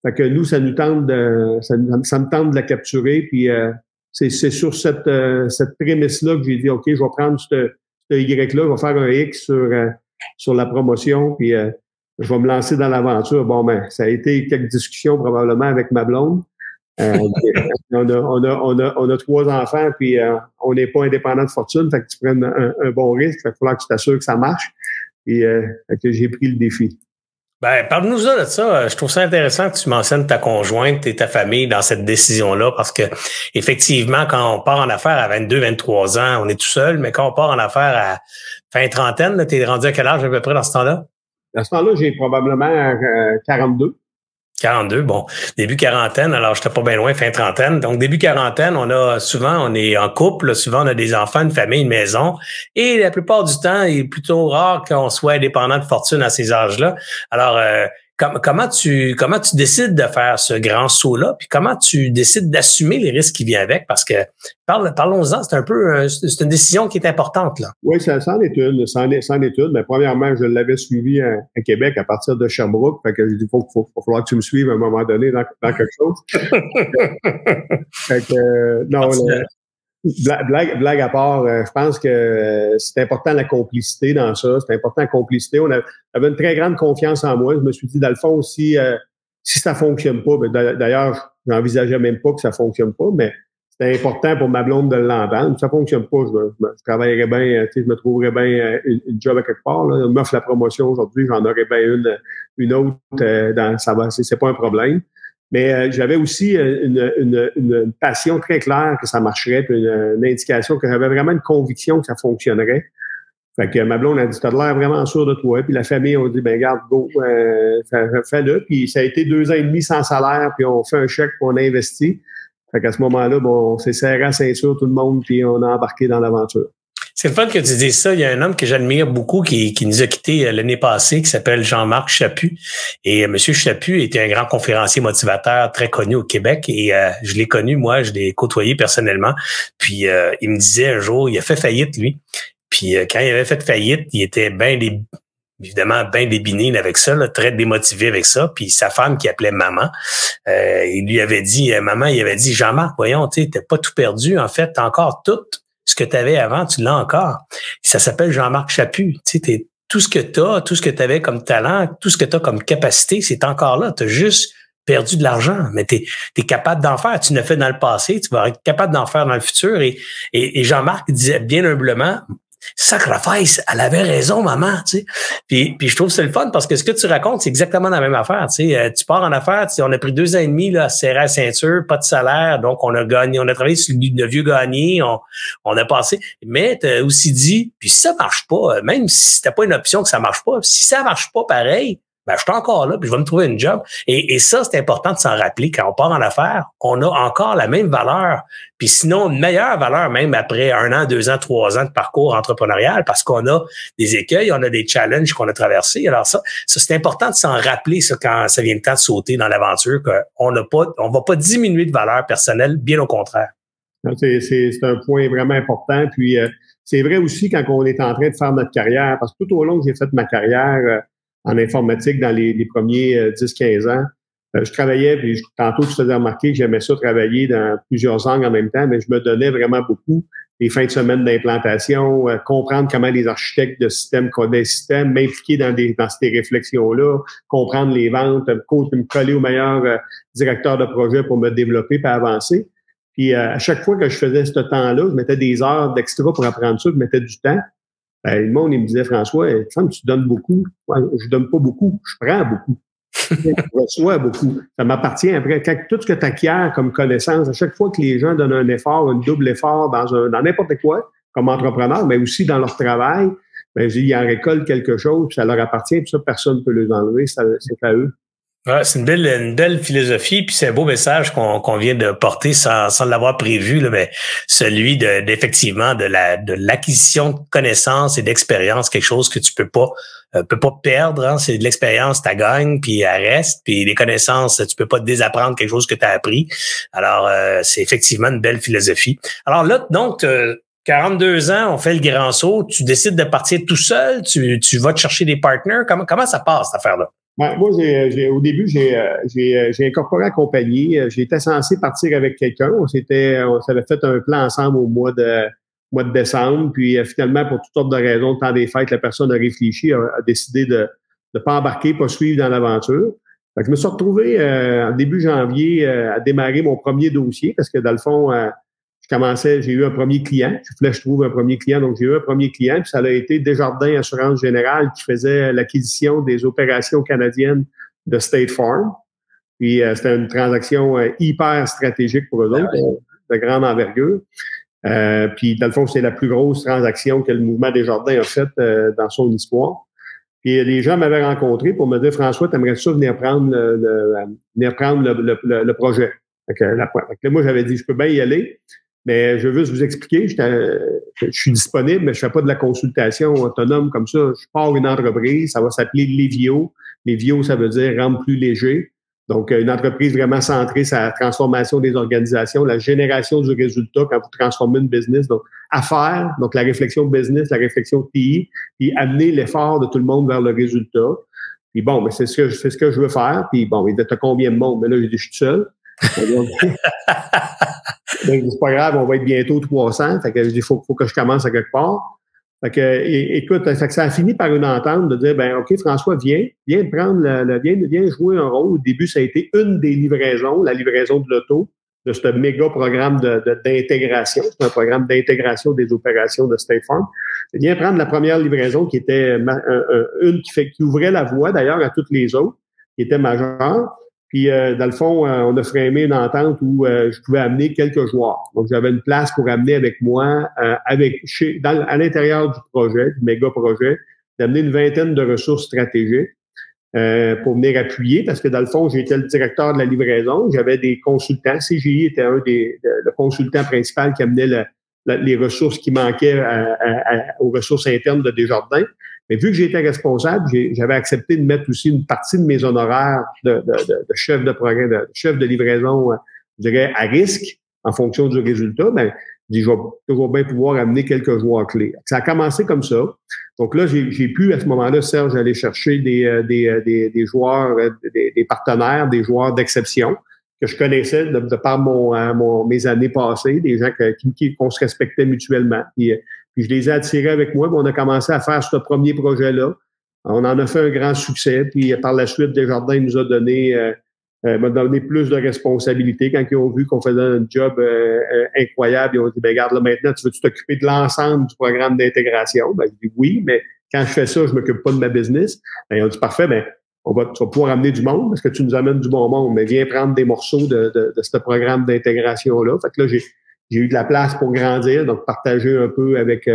Fait que nous, ça nous tente de, ça, ça me tente de la capturer. Puis euh, c'est sur cette, euh, cette prémisse-là que j'ai dit, OK, je vais prendre ce, Y-là, je vais faire un X sur, euh, sur la promotion, puis je vais me lancer dans l'aventure. Bon, ben, ça a été quelques discussions probablement avec ma blonde. Euh, on, a, on, a, on, a, on, a, trois enfants, puis euh, on n'est pas indépendant de fortune, fait que tu prennes un, bon risque, il va falloir que tu t'assures que ça marche. Et euh, que j'ai pris le défi. Ben, parle-nous de ça. Je trouve ça intéressant que tu mentionnes ta conjointe et ta famille dans cette décision-là, parce que effectivement, quand on part en affaires à 22, 23 ans, on est tout seul, mais quand on part en affaires à fin trentaine, tu es rendu à quel âge à peu près dans ce temps-là? À ce temps-là, j'ai probablement 42. 42, bon, début quarantaine, alors j'étais pas bien loin, fin trentaine. Donc, début quarantaine, on a souvent, on est en couple, souvent on a des enfants, une famille, une maison. Et la plupart du temps, il est plutôt rare qu'on soit indépendant de fortune à ces âges-là. Alors, euh, comment tu comment tu décides de faire ce grand saut-là, puis comment tu décides d'assumer les risques qui viennent avec, parce que parle, parlons-en, c'est un peu c'est une décision qui est importante là. Oui, ça, en est une, ça en est, ça une. Mais premièrement, je l'avais suivi à, Québec à partir de Sherbrooke, fait que je dis faut, faut, faut, falloir que tu me suives à un moment donné dans, dans quelque chose. fait que, euh, non, Blague, blague, à part, euh, je pense que euh, c'est important la complicité dans ça. C'est important la complicité. On avait une très grande confiance en moi. Je me suis dit, dans le fond, si, euh, si ça fonctionne pas, ben, d'ailleurs, j'envisageais même pas que ça fonctionne pas, mais c'était important pour ma blonde de l'entendre. Si ça fonctionne pas, je, je, travaillerais bien, je me trouverais bien une, job à quelque part. Là. m'offre la promotion aujourd'hui, j'en aurais bien une, une autre. dans, ça va, c'est pas un problème. Mais euh, j'avais aussi euh, une, une, une, passion très claire que ça marcherait, puis une, indication que j'avais vraiment une conviction que ça fonctionnerait. Fait que ma blonde a dit, t'as l'air vraiment sûr de toi. Puis la famille a dit, ben garde, go, euh, fais-le. Puis ça a été deux ans et demi sans salaire, puis on fait un chèque, puis on a investi. Fait qu'à ce moment-là, bon, on s'est serré à ceinture tout le monde, puis on a embarqué dans l'aventure. C'est le fun que tu dises ça. Il y a un homme que j'admire beaucoup qui, qui nous a quittés euh, l'année passée, qui s'appelle Jean-Marc Chaput. Et euh, M. Chaput était un grand conférencier motivateur très connu au Québec. Et euh, je l'ai connu, moi, je l'ai côtoyé personnellement. Puis il me disait un jour, il a fait faillite, lui. Puis quand il avait fait faillite, il était bien évidemment bien débiné avec ça, très démotivé avec ça. Puis sa femme qui appelait maman, euh, il lui avait dit, euh, maman, il avait dit, Jean-Marc, voyons, tu n'as pas tout perdu. En fait, encore tout ce que tu avais avant, tu l'as encore. Ça s'appelle Jean-Marc Chaput. Tu tout ce que tu as, tout ce que tu avais comme talent, tout ce que tu as comme capacité, c'est encore là. Tu as juste perdu de l'argent, mais tu es, capable d'en faire. Tu l'as fait dans le passé, tu vas être capable d'en faire dans le futur. Et, et Jean-Marc disait bien humblement, sacrifice, elle avait raison, maman, tu sais. Puis, puis je trouve c'est le fun parce que ce que tu racontes, c'est exactement la même affaire, tu sais. Euh, tu pars en affaires, tu on a pris deux ans et demi, là, à la ceinture, pas de salaire, donc on a gagné, on a travaillé sur le vieux gagné, on, on a passé. Mais tu aussi dit, puis si ça marche pas, même si c'était pas une option que ça marche pas, si ça marche pas pareil, ben, je suis encore là, puis je vais me trouver une job. Et, et ça, c'est important de s'en rappeler. Quand on part en affaires, on a encore la même valeur, puis sinon une meilleure valeur même après un an, deux ans, trois ans de parcours entrepreneurial, parce qu'on a des écueils, on a des challenges qu'on a traversés. Alors ça, ça c'est important de s'en rappeler ça quand ça vient le temps de sauter dans l'aventure, qu'on n'a pas, on va pas diminuer de valeur personnelle, bien au contraire. C'est un point vraiment important. Puis euh, c'est vrai aussi quand on est en train de faire notre carrière, parce que tout au long que j'ai fait ma carrière, euh, en informatique dans les, les premiers 10-15 euh, ans. Euh, je travaillais, puis tantôt je faisais remarquer que j'aimais ça travailler dans plusieurs angles en même temps, mais je me donnais vraiment beaucoup les fins de semaine d'implantation, euh, comprendre comment les architectes de systèmes codaient systèmes, m'impliquer dans, dans ces réflexions-là, comprendre les ventes, me coller au meilleur directeur de projet pour me développer et avancer. Puis à chaque fois que je faisais ce temps-là, je mettais des heures d'extra pour apprendre ça, je mettais du temps. Ben, le monde, il me disait, François, tu donnes beaucoup. je donne pas beaucoup, je prends beaucoup. je reçois beaucoup. Ça m'appartient après. tout ce que tu acquiers comme connaissance, à chaque fois que les gens donnent un effort, un double effort dans un, dans n'importe quoi, comme entrepreneur, mais aussi dans leur travail, ben, ils en récoltent quelque chose, puis ça leur appartient, puis ça, personne ne peut les enlever, c'est à eux. C'est une belle, une belle philosophie, puis c'est un beau message qu'on vient de porter sans, l'avoir prévu, mais celui de d'effectivement de la de l'acquisition de connaissances et d'expérience, quelque chose que tu peux pas euh, peux pas perdre. Hein, c'est de l'expérience, tu gagnes, puis elle reste, puis les connaissances, tu peux pas désapprendre quelque chose que tu as appris. Alors euh, c'est effectivement une belle philosophie. Alors là, donc 42 ans, on fait le grand saut, tu décides de partir tout seul, tu, tu vas te chercher des partenaires. Comment, comment ça passe, cette affaire-là? Moi, j'ai, au début, j'ai, euh, euh, incorporé la compagnie. Euh, j'étais censé partir avec quelqu'un. On s'était, on s'avait fait un plan ensemble au mois de, mois de décembre. Puis finalement, pour toutes sortes de raisons, le temps des fêtes, la personne a réfléchi, a, décidé de ne pas embarquer, pas suivre dans l'aventure. Je me suis retrouvé en début janvier à démarrer mon premier dossier parce que dans le fond, je commençais, j'ai eu un premier client. Je voulais que je trouve un premier client. Donc, j'ai eu un premier client. Puis ça a été Desjardins Assurance Générale qui faisait l'acquisition des opérations canadiennes de State Farm. Puis euh, c'était une transaction euh, hyper stratégique pour eux autres, de grande envergure. Euh, puis, dans le fond, c'est la plus grosse transaction que le mouvement Desjardins a faite dans son histoire. Puis les gens m'avaient rencontré pour me dire François, tu aimerais ça venir prendre le, venir prendre le, le, projet. Fait moi, j'avais dit, je peux bien y aller. Mais je veux juste vous expliquer, je suis disponible, mais je fais pas de la consultation autonome comme ça. Je pars une entreprise, ça va s'appeler Lévio. Lévio, ça veut dire rendre plus léger. Donc, une entreprise vraiment centrée sur la transformation des organisations, la génération du résultat quand vous transformez une business. Donc, affaires, donc la réflexion business, la réflexion TI, puis amener l'effort de tout le monde vers le résultat. Puis bon, mais c'est ce que c'est ce que je veux faire. Puis bon, il y a combien de monde? Mais là, je suis seul. Ben, c'est pas grave, on va être bientôt 300. Fait que il faut, faut que je commence à quelque part. Fait que, écoute, ça a fini par une entente de dire, ben, OK, François, viens, viens prendre le, viens, viens jouer un rôle. Au début, ça a été une des livraisons, la livraison de l'auto, de ce méga programme d'intégration. C'est un programme d'intégration des opérations de State Farm. Viens prendre la première livraison qui était une qui, fait, qui ouvrait la voie d'ailleurs à toutes les autres, qui était majeure. Puis, euh, dans le fond, euh, on a frémé une entente où euh, je pouvais amener quelques joueurs. Donc, j'avais une place pour amener avec moi, avec chez, dans, à l'intérieur du projet, du méga projet, d'amener une vingtaine de ressources stratégiques pour venir appuyer, parce que dans le fond, j'étais le directeur de la livraison. J'avais des consultants. CGI était un des le consultant principal qui amenait les ressources qui manquaient aux ressources internes de Desjardins. Mais vu que j'étais responsable, j'avais accepté de mettre aussi une partie de mes honoraires de, chef de programme, de chef de livraison, euh, je dirais, à risque en fonction du résultat. Ben, je vais toujours bien pouvoir amener quelques joueurs clés. Ça a commencé comme ça. Donc là, j'ai pu à ce moment-là, Serge, aller chercher des, euh, des, euh, des, des joueurs, des, des, partenaires, des joueurs d'exception que je connaissais de, par mon, mes années passées, des gens qu'on se respectait mutuellement. Puis je les ai attirés avec moi. on a commencé à faire ce premier projet-là. On en a fait un grand succès. Puis par la suite, Desjardins nous a donné euh, m'a donné plus de responsabilités quand ils ont vu qu'on faisait un job euh, euh, incroyable. Ils ont dit, ben regarde, là, maintenant, tu veux t'occuper de l'ensemble du programme d'intégration? Ben, je dis oui, mais quand je fais ça, je m'occupe pas de ma business. Ben, ils ont dit, parfait, ben, on va, tu vas pouvoir amener du monde parce que tu nous amènes du bon monde, mais viens prendre des morceaux de, de, de ce programme d'intégration-là. Fait que là, j'ai, j'ai eu de la place pour grandir, donc partager un peu avec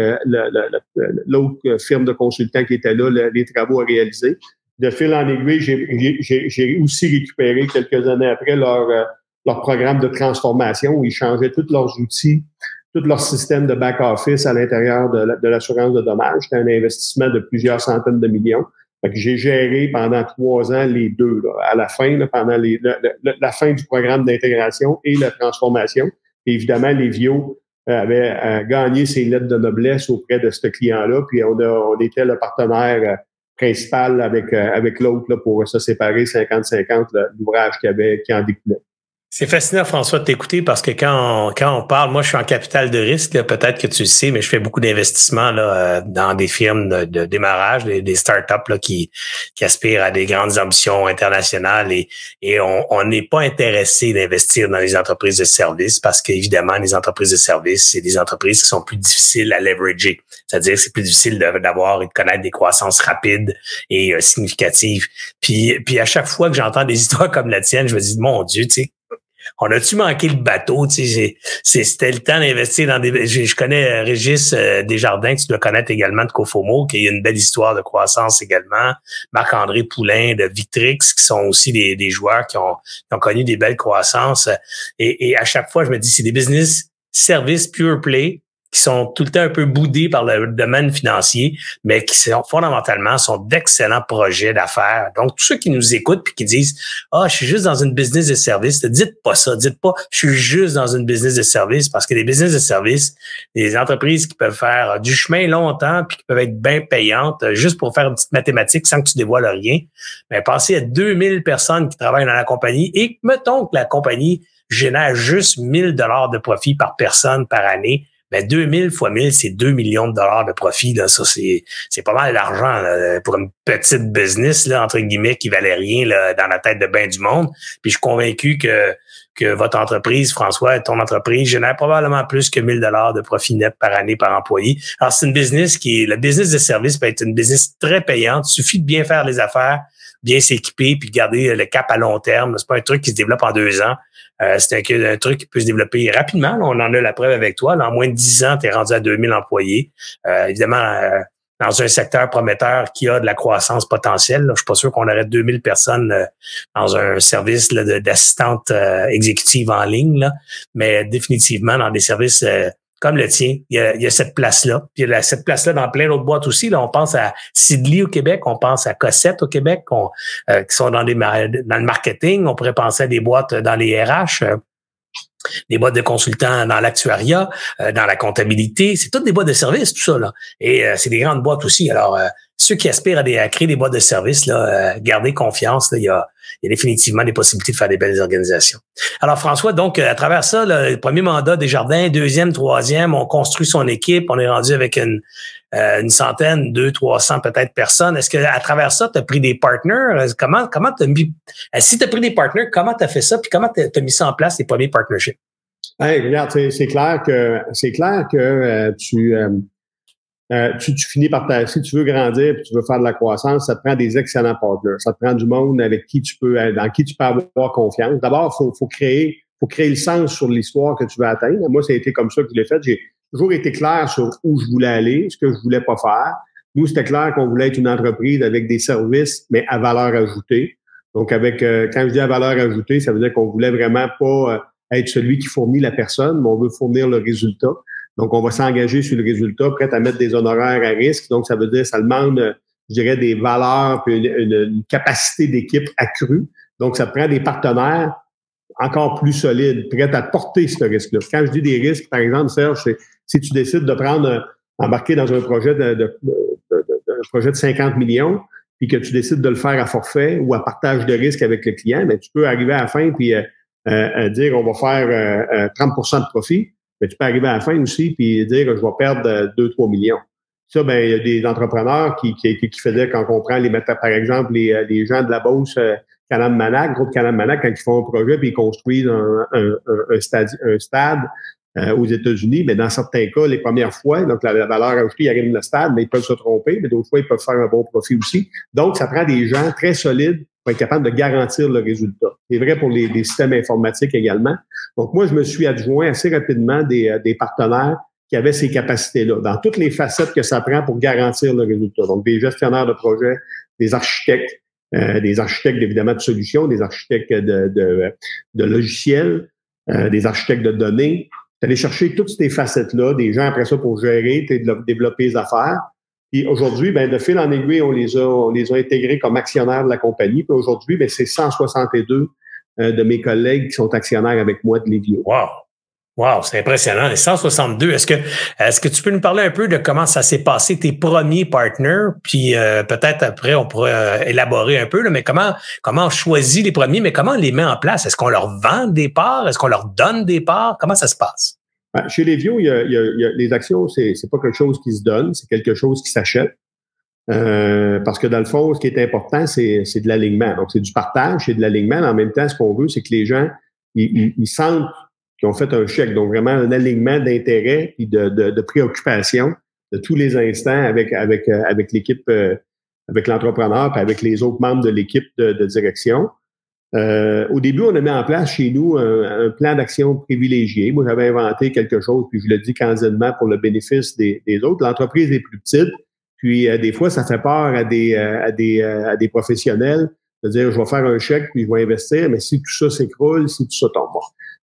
l'autre firme de consultants qui était là, les travaux à réaliser de fil en aiguille, j'ai aussi récupéré quelques années après leur, euh, leur programme de transformation où ils changeaient tous leurs outils, tout leur système de back-office à l'intérieur de l'assurance de dommages. C'était un investissement de plusieurs centaines de millions. j'ai géré pendant trois ans les deux, à la fin, pendant les, la, fin du programme d'intégration et la transformation. Évidemment, les Vio euh, avaient euh, gagné ses lettres de noblesse auprès de ce client-là, puis on, a, on était le partenaire principal avec, euh, avec l'autre pour se séparer 50-50 l'ouvrage qui avait qui en découlait. C'est fascinant, François, de t'écouter parce que quand on, quand on parle, moi, je suis en capital de risque, peut-être que tu le sais, mais je fais beaucoup d'investissements euh, dans des firmes de, démarrage, des, des startups là, qui, qui aspirent à des grandes ambitions internationales et, et on n'est pas intéressé d'investir dans les entreprises de services parce qu'évidemment, les entreprises de services, c'est des entreprises qui sont plus difficiles à leverager. C'est-à-dire que c'est plus difficile d'avoir et de connaître des croissances rapides et euh, significatives. Puis, puis à chaque fois que j'entends des histoires comme la tienne, je me dis, mon Dieu, tu sais, on a-tu manqué le bateau? C'était le temps d'investir dans des. Je, connais euh, Régis euh, Desjardins, que tu dois connaître également de Cofomo, qui a une belle histoire de croissance également. Marc-André Poulain de Victrix, qui sont aussi des, joueurs qui ont, connu des belles croissances. Et, et à chaque fois, je me dis, c'est des business services pure play qui sont tout le temps un peu boudés par le domaine financier, mais qui sont fondamentalement sont d'excellents projets d'affaires. Donc, tous ceux qui nous écoutent puis qui disent Ah, je suis juste dans une business de service, dites pas ça, dites pas je suis juste dans une business de service, parce que les business de service, des entreprises qui peuvent faire du chemin longtemps puis qui peuvent être bien payantes, juste pour faire une petite mathématique sans que tu dévoiles rien. Mais pensez à 2000 personnes qui travaillent dans la compagnie et mettons que la compagnie génère juste 1000 dollars de profit par personne par année ben 2000 fois 1000, c'est 2 millions de dollars de profit. Là. Ça, c'est, c'est pas mal d'argent pour une petite business, là, entre guillemets, qui valait rien là, dans la tête de bien du monde. Puis je suis convaincu que, que votre entreprise, François, ton entreprise, génère probablement plus que 1000 dollars de profit net par année par employé. Alors, c'est une business qui le business de service peut être une business très payante. Il suffit de bien faire les affaires, bien s'équiper, puis garder le cap à long terme. C'est pas un truc qui se développe en deux ans. Euh, c'est un, truc qui peut se développer rapidement. on en a la preuve avec toi. en moins de 10 ans, tu es rendu à 2000 employés. Euh, évidemment, euh, dans un secteur prometteur qui a de la croissance potentielle. je suis pas sûr qu'on aurait 2000 personnes dans un service d'assistante exécutive en ligne, mais définitivement dans des services comme le tien, il y a, il y a cette place-là. Puis il y a cette place-là dans plein d'autres boîtes aussi. Là, on pense à Sidley au Québec, on pense à Cossette au Québec, euh, qui sont dans, des, dans le marketing. On pourrait penser à des boîtes dans les RH, euh, des boîtes de consultants dans l'actuariat, euh, dans la comptabilité. C'est toutes des boîtes de services, tout ça. Là. Et c'est des grandes boîtes aussi. Alors, ceux qui aspirent à, créer des boîtes de services, là, gardez confiance. Là, il y a il y a définitivement des possibilités de faire des belles organisations. Alors, François, donc, à travers ça, le premier mandat des jardins, deuxième, troisième, on construit son équipe, on est rendu avec une, euh, une centaine, deux, trois cents peut-être personnes. Est-ce que à travers ça, tu as pris des partners? Comment comment t'as mis euh, si tu as pris des partners, comment tu as fait ça? Puis comment tu as mis ça en place, les premiers partnerships? Hey, regarde, c'est clair que c'est clair que euh, tu euh, tu, finis par si tu veux grandir et tu veux faire de la croissance, ça te prend des excellents partners. Ça te prend du monde avec qui tu peux, euh, dans qui tu peux avoir confiance. D'abord, faut, faut créer, faut créer le sens sur l'histoire que tu veux atteindre. Moi, ça a été comme ça que je l'ai fait. Toujours été clair sur où je voulais aller, ce que je voulais pas faire. Nous, c'était clair qu'on voulait être une entreprise avec des services, mais à valeur ajoutée. Donc, avec, euh, quand je dis à valeur ajoutée, ça veut dire qu'on voulait vraiment pas être celui qui fournit la personne, mais on veut fournir le résultat. Donc, on va s'engager sur le résultat, prêt à mettre des honoraires à risque. Donc, ça veut dire, ça demande, je dirais, des valeurs puis une, capacité d'équipe accrue. Donc, ça prend des partenaires encore plus solides, prêtes à porter ce risque-là. Quand je dis des risques, par exemple, Serge, si tu décides de prendre, embarquer dans un projet de, de, un projet de 50 millions, puis que tu décides de le faire à forfait ou à partage de risque avec le client, mais tu peux arriver à la fin puis euh, euh, dire on va faire 30% euh, de profit, mais tu peux arriver à la fin aussi puis dire je vais perdre 2-3 millions. Ça, ben, il y a des entrepreneurs qui, qui, qui faisaient, quand on prend les par exemple, les, les gens de la Beauce, euh, Canam Manac, groupe Canam Manac, quand ils font un projet puis ils construisent un, un, un, stade, un stade euh, aux États-Unis, mais dans certains cas, les premières fois, donc la, valeur ajoutée, ils arrivent dans le stade, mais ils peuvent se tromper, mais d'autres fois, ils peuvent faire un bon profit aussi. Donc, ça prend des gens très solides pour être capables de garantir le résultat. C'est vrai pour les, systèmes informatiques également. Donc, moi, je me suis adjoint assez rapidement des, euh, des partenaires qui avaient ces capacités-là, dans toutes les facettes que ça prend pour garantir le résultat. Donc, des gestionnaires de projets, des architectes, euh, des architectes évidemment de solutions, des architectes de, de, de logiciels, des architectes de données, aller chercher toutes ces facettes-là, des gens après ça pour gérer, développer les affaires. Puis aujourd'hui, ben, de fil en aiguille, on les a, on les a intégrés comme actionnaires de la compagnie. Puis aujourd'hui, ben, c'est 162 euh, de mes collègues qui sont actionnaires avec moi de Lévio. Wow! Wow, c'est impressionnant. Les 162. Est-ce que, est-ce que tu peux nous parler un peu de comment ça s'est passé, tes premiers partners? Puis euh, peut-être après, on pourrait euh, élaborer un peu, là, mais comment, comment on choisit les premiers, mais comment on les met en place? Est-ce qu'on leur vend des parts? Est-ce qu'on leur donne des parts? Comment ça se passe? Ben, chez les vieux, il y a, il y a, les actions, c'est, c'est pas quelque chose qui se donne, c'est quelque chose qui s'achète. Euh, parce que dans le fond, ce qui est important, c'est, c'est de l'alignement. Donc, c'est du partage, c'est de l'alignement. En même temps, ce qu'on veut, c'est que les gens, ils, ils sentent qui ont fait un chèque. Donc, vraiment un alignement d'intérêt et de, de, de, préoccupation de tous les instants avec, avec, euh, avec l'équipe, euh, avec l'entrepreneur et avec les autres membres de l'équipe de, de, direction. Euh, au début, on a mis en place chez nous un, plan d'action privilégié. Moi, j'avais inventé quelque chose, puis je le dis candidement pour le bénéfice des, des autres. L'entreprise est plus petite, puis des fois, ça fait peur à des, à des, à des professionnels de dire, je vais faire un chèque, puis je vais investir, mais si tout ça s'écroule, si tout ça tombe.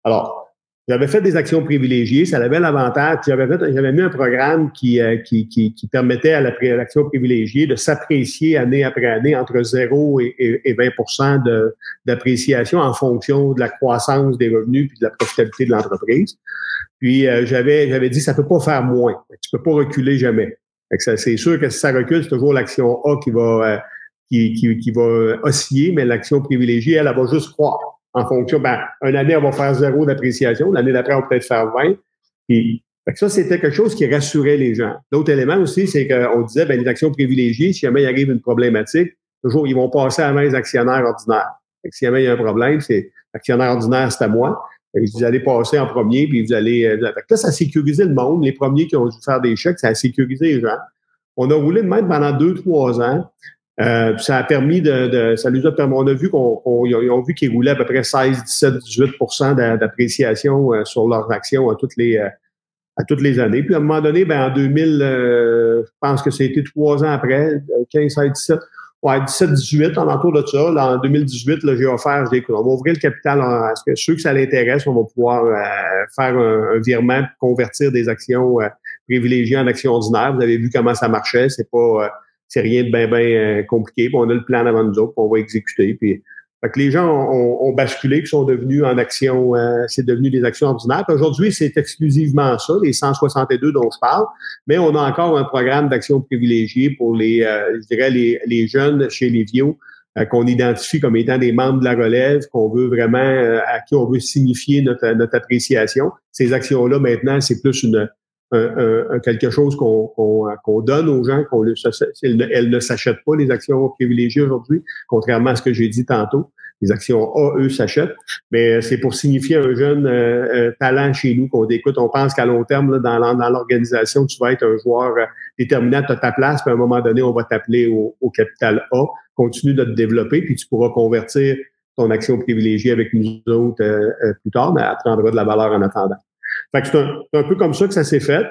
Alors, j'avais fait des actions privilégiées, ça avait l'avantage. J'avais mis un programme qui, euh, qui, qui, qui, permettait à l'action privilégiée de s'apprécier année après année entre 0 et, et, 20 de, d'appréciation en fonction de la croissance des revenus puis de la profitabilité de l'entreprise. Puis euh, j'avais, j'avais dit ça peut pas faire moins. Tu peux pas reculer jamais. c'est sûr que si ça recule, c'est toujours l'action A qui va euh, qui, qui, qui va osciller, mais l'action privilégiée, elle, elle va juste croire en fonction, ben, une année, on va faire zéro d'appréciation, l'année d'après, on va peut-être faire 20. Et, ça, c'était quelque chose qui rassurait les gens. L'autre élément aussi, c'est qu'on disait, ben, les actions privilégiées, si jamais il arrive une problématique, toujours, ils vont passer à main les actionnaires ordinaires. si jamais il y a un problème, c'est l'actionnaire ordinaire, c'est à moi. vous allez passer en premier, puis vous allez. Euh, là, ça a sécurisé le monde. Les premiers qui ont dû faire des chèques, ça a sécurisé les gens. On a roulé de même pendant deux, trois ans. Euh, ça a permis de, de, ça nous a permis, on a vu qu'on, ils ont vu qu'ils roulaient à peu près 16, 17, 18% d'appréciation euh, sur leurs actions à toutes les euh, à toutes les années. Puis à un moment donné, ben en 2000, je pense que c'était trois ans après, 15, 16, 17, ouais, 17, 18, en entour de ça. Là, en 2018, là, j'ai offert, j'ai dit, on va ouvrir le capital à que ceux que ça l'intéresse, on va pouvoir faire un, virement, convertir des actions privilégiées en actions ordinaires. Vous avez vu comment ça marchait. C'est pas c'est rien de bien ben, euh, compliqué. Puis on a le plan avant nous autres, on va exécuter. Puis, fait que les gens ont, basculé, qui sont devenus en action, euh, c'est devenu des actions ordinaires. Aujourd'hui, c'est exclusivement ça, les 162 dont je parle, mais on a encore un programme d'action privilégiée pour les, euh, je dirais, les, les jeunes chez les vieux qu'on identifie comme étant des membres de la relève, qu'on veut vraiment, à qui on veut signifier notre, notre appréciation. Ces actions-là, maintenant, c'est plus une, quelque chose qu'on donne aux gens, qu'on ne s'achètent pas les actions privilégiées aujourd'hui, contrairement à ce que j'ai dit tantôt. Les actions A, eux, s'achètent, mais c'est pour signifier un jeune euh, euh, talent chez nous qu'on écoute. On pense qu'à long terme, là, dans, l'organisation, tu vas être un joueur euh, déterminant, tu as ta place, puis à un moment donné, on va t'appeler au, au, capital A. Continue de te développer, puis tu pourras convertir ton action privilégiée avec nous autres plus tard, mais elle prendra de la valeur en attendant. Fait que c'est un, peu comme ça que ça s'est fait.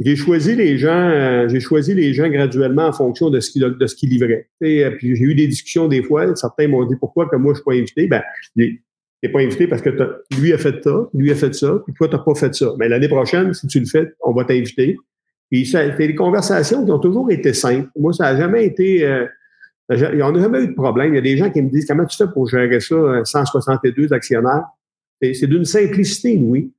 J'ai choisi les gens, euh, j'ai choisi les gens graduellement en fonction de ce qu'ils de ce livraient. Et, puis j'ai eu des discussions des fois. Certains m'ont dit pourquoi que moi je suis pas invité. Ben, t'es pas invité parce que lui a fait ça, lui a fait ça, puis toi t'as pas fait ça. Mais l'année prochaine, si tu le fais, on va t'inviter. Puis c'est des conversations qui ont toujours été simples. Moi, ça a jamais été. Euh, on n'a jamais eu de problème. Il y a des gens qui me disent comment tu fais pour gérer ça, 162 euh, actionnaires. C'est d'une simplicité, oui.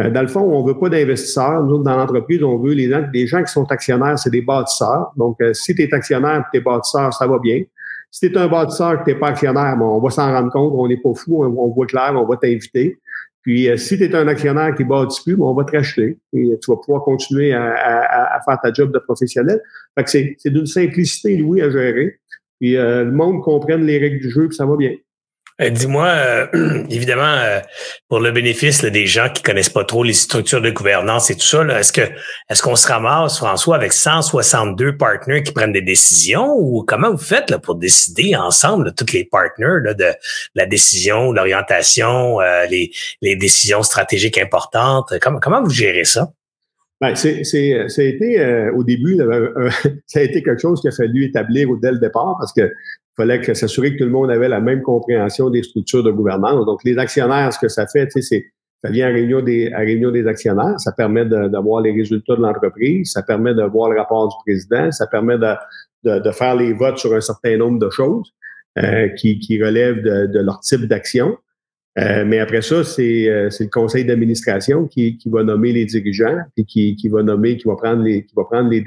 Euh, dans le fond, on veut pas d'investisseurs. Nous, dans l'entreprise, on veut les gens, les gens qui sont actionnaires, c'est des bâtisseurs. Donc, euh, si tu es actionnaire et tu es bâtisseur, ça va bien. Si tu es un bâtisseur et tu n'es pas actionnaire, on va s'en rendre compte, on n'est pas fou, on, voit clair, on va t'inviter. Puis, euh, si tu es un actionnaire qui bâtit plus, on va te racheter et tu vas pouvoir continuer à, à, à faire ta job de professionnel. Fait que c'est d'une simplicité, Louis, à gérer. Puis, le monde comprenne les règles du jeu, puis ça va bien. Euh, dis-moi, euh, évidemment, euh, pour le bénéfice des gens qui connaissent pas trop les structures de gouvernance et tout ça, est-ce que est-ce qu'on se ramasse, François, avec 162 partenaires qui prennent des décisions ou comment vous faites là, pour décider ensemble, tous les partenaires de la décision, l'orientation, les, les décisions stratégiques importantes? Comment, comment vous gérez ça? Ben, c'est, c'est, ça a été au début, ça a été quelque chose qu'il a fallu établir dès le départ parce que fallait que s'assurer que tout le monde avait la même compréhension des structures de gouvernance. Donc, les actionnaires, ce que ça fait, c'est ça vient à réunion des, à réunion des actionnaires, ça permet de, de voir les résultats de l'entreprise, ça permet de voir le rapport du président, ça permet de, de, de faire les votes sur un certain nombre de choses euh, qui, qui relèvent de, de leur type d'action. Euh, mais après ça, c'est, euh, le conseil d'administration qui, qui va nommer les dirigeants, puis qui, qui va nommer, qui va prendre les, qui va prendre les,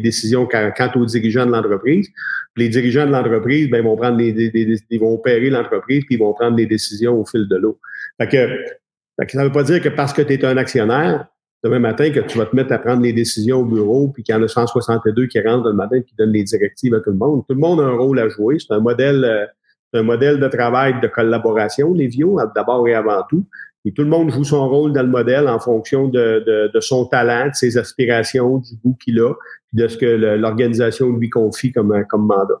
décisions quant, aux dirigeants de l'entreprise. Les dirigeants de l'entreprise, ben, vont prendre des, ils vont opérer l'entreprise puis ils vont prendre des décisions au fil de l'eau. Fait que, ça ne veut pas dire que parce que tu es un actionnaire, demain matin, que tu vas te mettre à prendre les décisions au bureau, puis qu'il y en a 162 qui rentrent le matin et qui donnent les directives à tout le monde. Tout le monde a un rôle à jouer. C'est un modèle, euh, un modèle de travail de collaboration, les d'abord et avant tout. Et tout le monde joue son rôle dans le modèle en fonction de, de, de son talent, de ses aspirations, du goût qu'il a, de ce que l'organisation lui confie comme, comme mandat.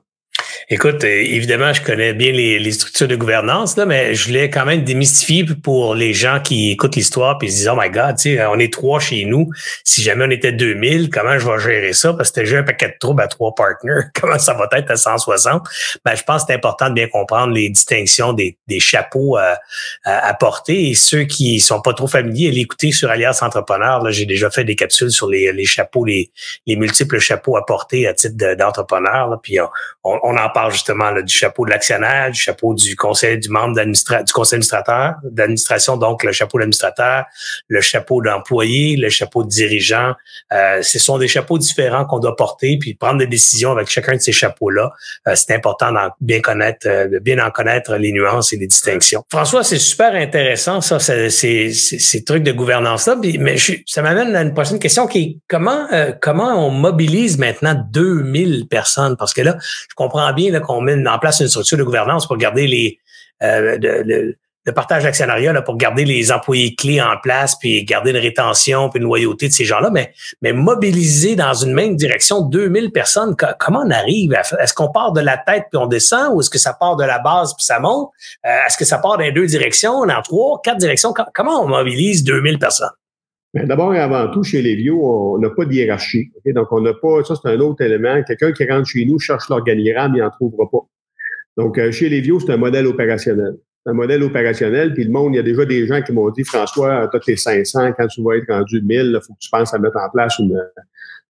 Écoute, euh, évidemment, je connais bien les, structures de gouvernance, là, mais je voulais quand même démystifier pour les gens qui écoutent l'histoire puis se disent, oh my God, sais, on est trois chez nous. Si jamais on était 2000, comment je vais gérer ça? Parce que j'ai un paquet de troubles à trois partners. Comment ça va être à 160? Ben, je pense que c'est important de bien comprendre les distinctions des, des chapeaux à, à, porter. Et ceux qui sont pas trop familiers, l'écouter sur Alliance Entrepreneur. Là, j'ai déjà fait des capsules sur les, les chapeaux, les, les multiples chapeaux à porter à titre d'entrepreneur. puis on, on en parle justement du chapeau de l'actionnaire, du chapeau du conseil du membre du conseil administrateur, d'administration, donc le chapeau d'administrateur, le chapeau d'employé, le chapeau de dirigeant. Euh, ce sont des chapeaux différents qu'on doit porter, puis prendre des décisions avec chacun de ces chapeaux-là. Euh, c'est important bien connaître, euh, de bien en connaître les nuances et les distinctions. François, c'est super intéressant ça, ces, ces, ces trucs de gouvernance-là. Mais ça m'amène à une prochaine question qui est comment comment on mobilise maintenant 2000 personnes? Parce que là, je comprends bien qu'on met en place une structure de gouvernance pour garder les euh, le, partage d'actionnariat pour garder les employés clés en place, puis garder une rétention, puis une loyauté de ces gens-là, mais, mais mobiliser dans une même direction 2000 personnes, comment on arrive? Est-ce qu'on part de la tête puis on descend, ou est-ce que ça part de la base puis ça monte? Euh, est-ce que ça part dans deux directions, dans trois, quatre directions? Comment on mobilise 2000 personnes? D'abord et avant tout, chez les vieux, on n'a pas de hiérarchie. Donc, on n'a pas, ça c'est un autre élément. Quelqu'un qui rentre chez nous cherche l'organigramme, il n'en trouvera pas. Donc, euh, chez les vieux, c'est un modèle opérationnel. un modèle opérationnel, puis le monde, il y a déjà des gens qui m'ont dit, François, toi, t'es 500, quand tu vas être rendu 1000, il faut que tu penses à mettre en place une,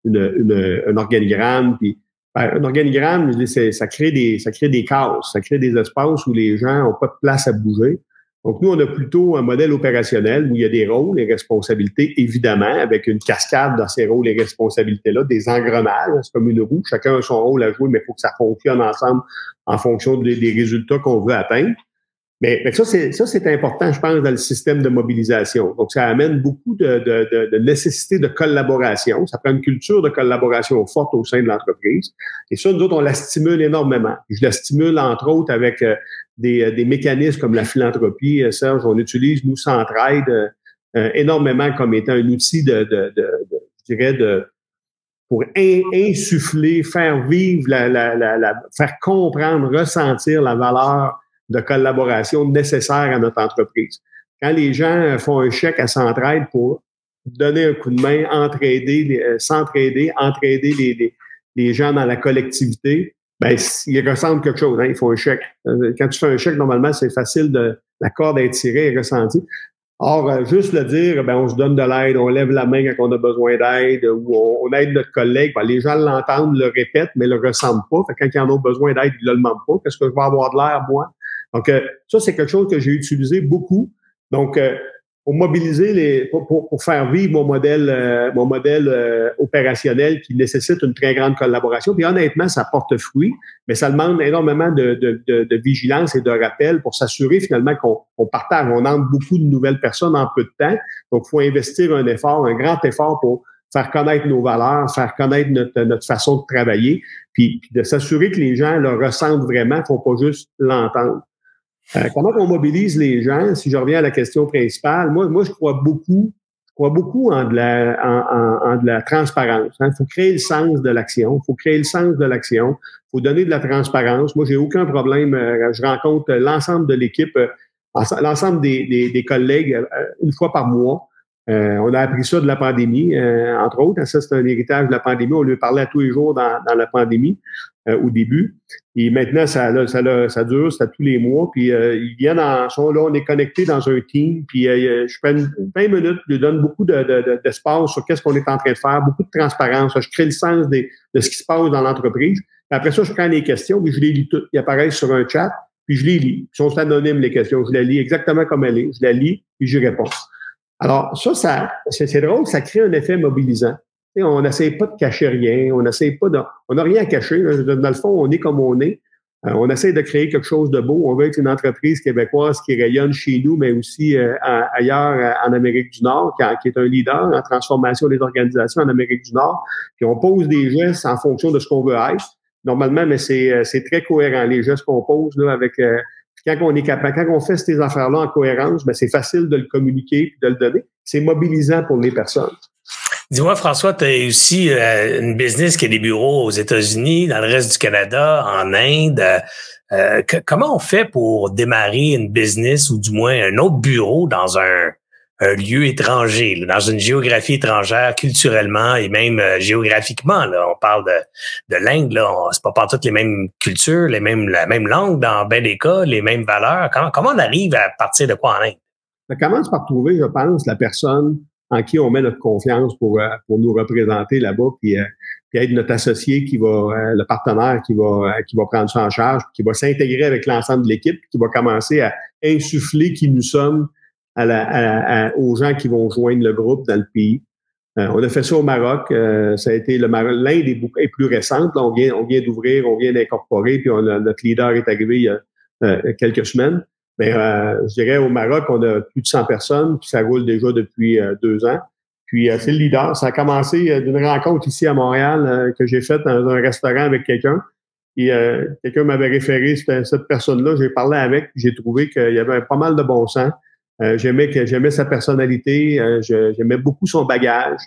une, un organigramme. Puis, ben, un organigramme, ça crée des, ça crée des cases, ça crée des espaces où les gens n'ont pas de place à bouger. Donc, nous, on a plutôt un modèle opérationnel où il y a des rôles et responsabilités, évidemment, avec une cascade dans ces rôles et responsabilités-là, des engrenages. C'est comme une roue. Chacun a son rôle à jouer, mais il faut que ça fonctionne ensemble en fonction des, résultats qu'on veut atteindre. Mais, ça, c'est ça, c'est important, je pense, dans le système de mobilisation. Donc, ça amène beaucoup de, de, de, nécessité de collaboration. Ça prend une culture de collaboration forte au sein de l'entreprise. Et ça, nous autres, on la stimule énormément. Je la stimule, entre autres, avec euh, des, des mécanismes comme la philanthropie. Euh, Serge, on utilise, nous, Centraide, euh, énormément comme étant un outil de, de, de, je dirais, de pour insuffler, faire vivre, la, la, la, faire comprendre, ressentir la valeur de collaboration nécessaire à notre entreprise. Quand les gens font un chèque à Centraide pour donner un coup de main, entraider, euh, s'entraider, entraider les, les, gens dans la collectivité, ben, ils ressentent quelque chose. Hein, ils font un chèque. Euh, quand tu fais un chèque, normalement, c'est facile de la corde à tirée et ressentie. Or, euh, juste le dire, ben, on se donne de l'aide, on lève la main quand on a besoin d'aide, ou on, aide notre collègue. Ben, les gens l'entendent, le répètent, mais le ressentent pas. Fait quand ils en ont besoin d'aide, ils le demandent pas. Qu'est-ce que je vais avoir de l'air, moi? Donc, euh, ça, c'est quelque chose que j'ai utilisé beaucoup. Donc, pour mobiliser les, pour, pour, faire vivre mon modèle, euh, mon modèle euh, opérationnel qui nécessite une très grande collaboration. Puis honnêtement, ça porte fruit, mais ça demande énormément de, de, de, de vigilance et de rappel pour s'assurer finalement qu'on partage. On entre beaucoup de nouvelles personnes en peu de temps. Donc, faut investir un effort, un grand effort pour faire connaître nos valeurs, faire connaître notre, notre façon de travailler, puis, puis de s'assurer que les gens le ressentent vraiment, faut pas juste l'entendre. Euh, comment on mobilise les gens? Si je reviens à la question principale, moi, moi je crois beaucoup, je crois beaucoup en de la, en, en, de la transparence. Il hein. faut créer le sens de l'action. Il faut créer le sens de l'action. Il faut donner de la transparence. Moi, j'ai aucun problème. Euh, je rencontre l'ensemble de l'équipe, euh, l'ensemble des, des, des, collègues une fois par mois. On a appris ça de la pandémie, entre autres. Ça, c'est un héritage de la pandémie. On lui parlait à tous les jours dans, dans la pandémie. Euh, au début. Et maintenant, ça, ça, ça dure, c'est tous les mois. Puis euh, ils viennent en sont là, on est connectés dans un team. Puis euh, je prends 20 minutes, je lui donne beaucoup de, de, d'espace sur qu'est-ce qu'on est en train de faire, beaucoup de transparence. Je crée le sens des, de ce qui se passe dans l'entreprise. Après ça, je prends les questions, puis je les lis toutes. Ils apparaissent sur un chat, puis je les lis. Ils sont anonymes, les questions. Je les lis exactement comme elles sont. Je la lis, puis je réponds. Alors, ça, ça c'est drôle, ça crée un effet mobilisant on n'essaie pas de cacher rien, on n'essaie pas de, on n'a rien à cacher. Dans le fond, on est comme on est. Euh, on essaie de créer quelque chose de beau. On veut être une entreprise québécoise qui rayonne chez nous, mais aussi euh, ailleurs euh, en Amérique du Nord, qui, est un leader en transformation des organisations en Amérique du Nord. Puis on pose des gestes en fonction de ce qu'on veut être. Normalement, mais c'est, très cohérent. Les gestes qu'on pose là, avec quand on est capable, quand on fait ces affaires-là en cohérence, ben, c'est facile de le communiquer et de le donner. C'est mobilisant pour les personnes. Dis-moi, François, tu as aussi euh, une business qui a des bureaux aux États-Unis, dans le reste du Canada, en Inde. Euh, comment on fait pour démarrer une business ou du moins un autre bureau dans un, lieu étranger, dans une géographie étrangère, culturellement et même euh, géographiquement? On parle de, de l'Inde, là, c'est pas toutes les mêmes cultures, les mêmes, la même langue dans bien des cas, les mêmes valeurs. Comment, comment on arrive à partir de quoi en Inde? Ça commence par trouver, je pense, la personne en qui on met notre confiance pour, euh, pour nous représenter là-bas, puis, euh, puis être notre associé qui va, euh, le partenaire qui va, qui va prendre ça en charge, qui va s'intégrer avec l'ensemble de l'équipe, qui va commencer à insuffler qui nous sommes à la, aux gens qui vont joindre le groupe dans le pays. on a fait ça au Maroc. ça a été le l'Inde est, plus récente. on vient, on vient d'ouvrir, on vient d'incorporer, puis notre leader est arrivé il y a quelques semaines. Mais euh, je dirais au Maroc, on a plus de 100 personnes, puis ça roule déjà depuis euh, deux ans. Puis euh, c'est le leader. Ça a commencé d'une rencontre ici à Montréal que j'ai faite dans un restaurant avec quelqu'un. Et quelqu'un m'avait référé cette, personne-là. J'ai parlé avec, j'ai trouvé qu'il y avait pas mal de bon sens. J'aimais que j'aimais sa personnalité, j'aimais beaucoup son bagage.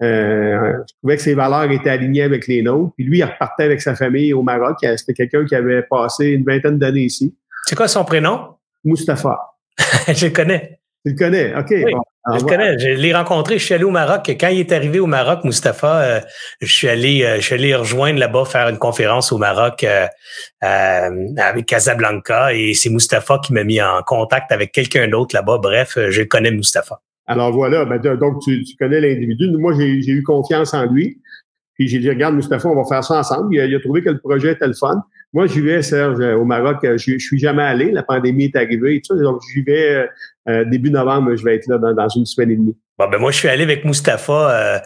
je trouvais que ses valeurs étaient alignées avec les nôtres. Puis lui, il repartait avec sa famille au Maroc. C'était quelqu'un qui avait passé une vingtaine d'années ici. C'est quoi son prénom? Mustapha. je le connais. Tu le connais, OK. Je le connais. Je l'ai rencontré. Je suis allé au Maroc. Quand il est arrivé au Maroc, Mustapha, euh, je suis allé, euh, je suis allé rejoindre là-bas faire une conférence au Maroc euh, avec Casablanca et c'est Mustapha qui m'a mis en contact avec quelqu'un d'autre là-bas. Bref, je connais Mustapha. Alors voilà, ben, donc tu, connais l'individu. Moi, j'ai eu confiance en lui. Puis j'ai dit, regarde, Mustapha, on va faire ça ensemble. Il a, il a trouvé que le projet était le fun. Moi, j'y vais, Serge, au Maroc. Euh, je, je suis jamais allé. La pandémie est arrivée et tout ça. Donc, j'y vais euh, euh, début novembre. Je vais être là dans, une semaine et demie. Bon, ben moi, je suis allé avec Mustapha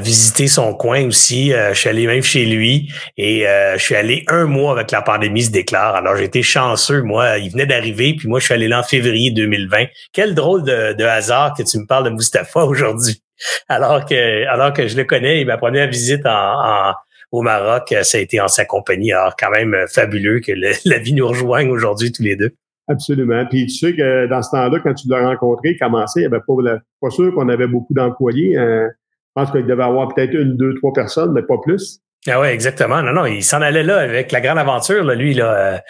visiter son coin aussi. je suis allé même chez lui et je suis allé un mois avec la pandémie se déclare. Alors, j'ai été chanceux. Moi, il venait d'arriver, puis moi, je suis allé là en février 2020. Quel drôle de, hasard que tu me parles de Mustapha aujourd'hui. Alors que, alors que je le connais, il ma première visite en au Maroc, euh, ça a été en sa compagnie. Alors, quand même euh, fabuleux que la vie nous rejoigne aujourd'hui tous les deux. Absolument. Puis tu sais que dans ce temps-là, quand tu l'as rencontré, commencé, il n'y avait pas, pas sûr qu'on avait beaucoup d'employés. Euh, je pense qu'il devait avoir peut-être une, deux, trois personnes, mais pas plus. Ah ouais, exactement. Non, non, il s'en allait là avec la grande aventure, là, lui. Là,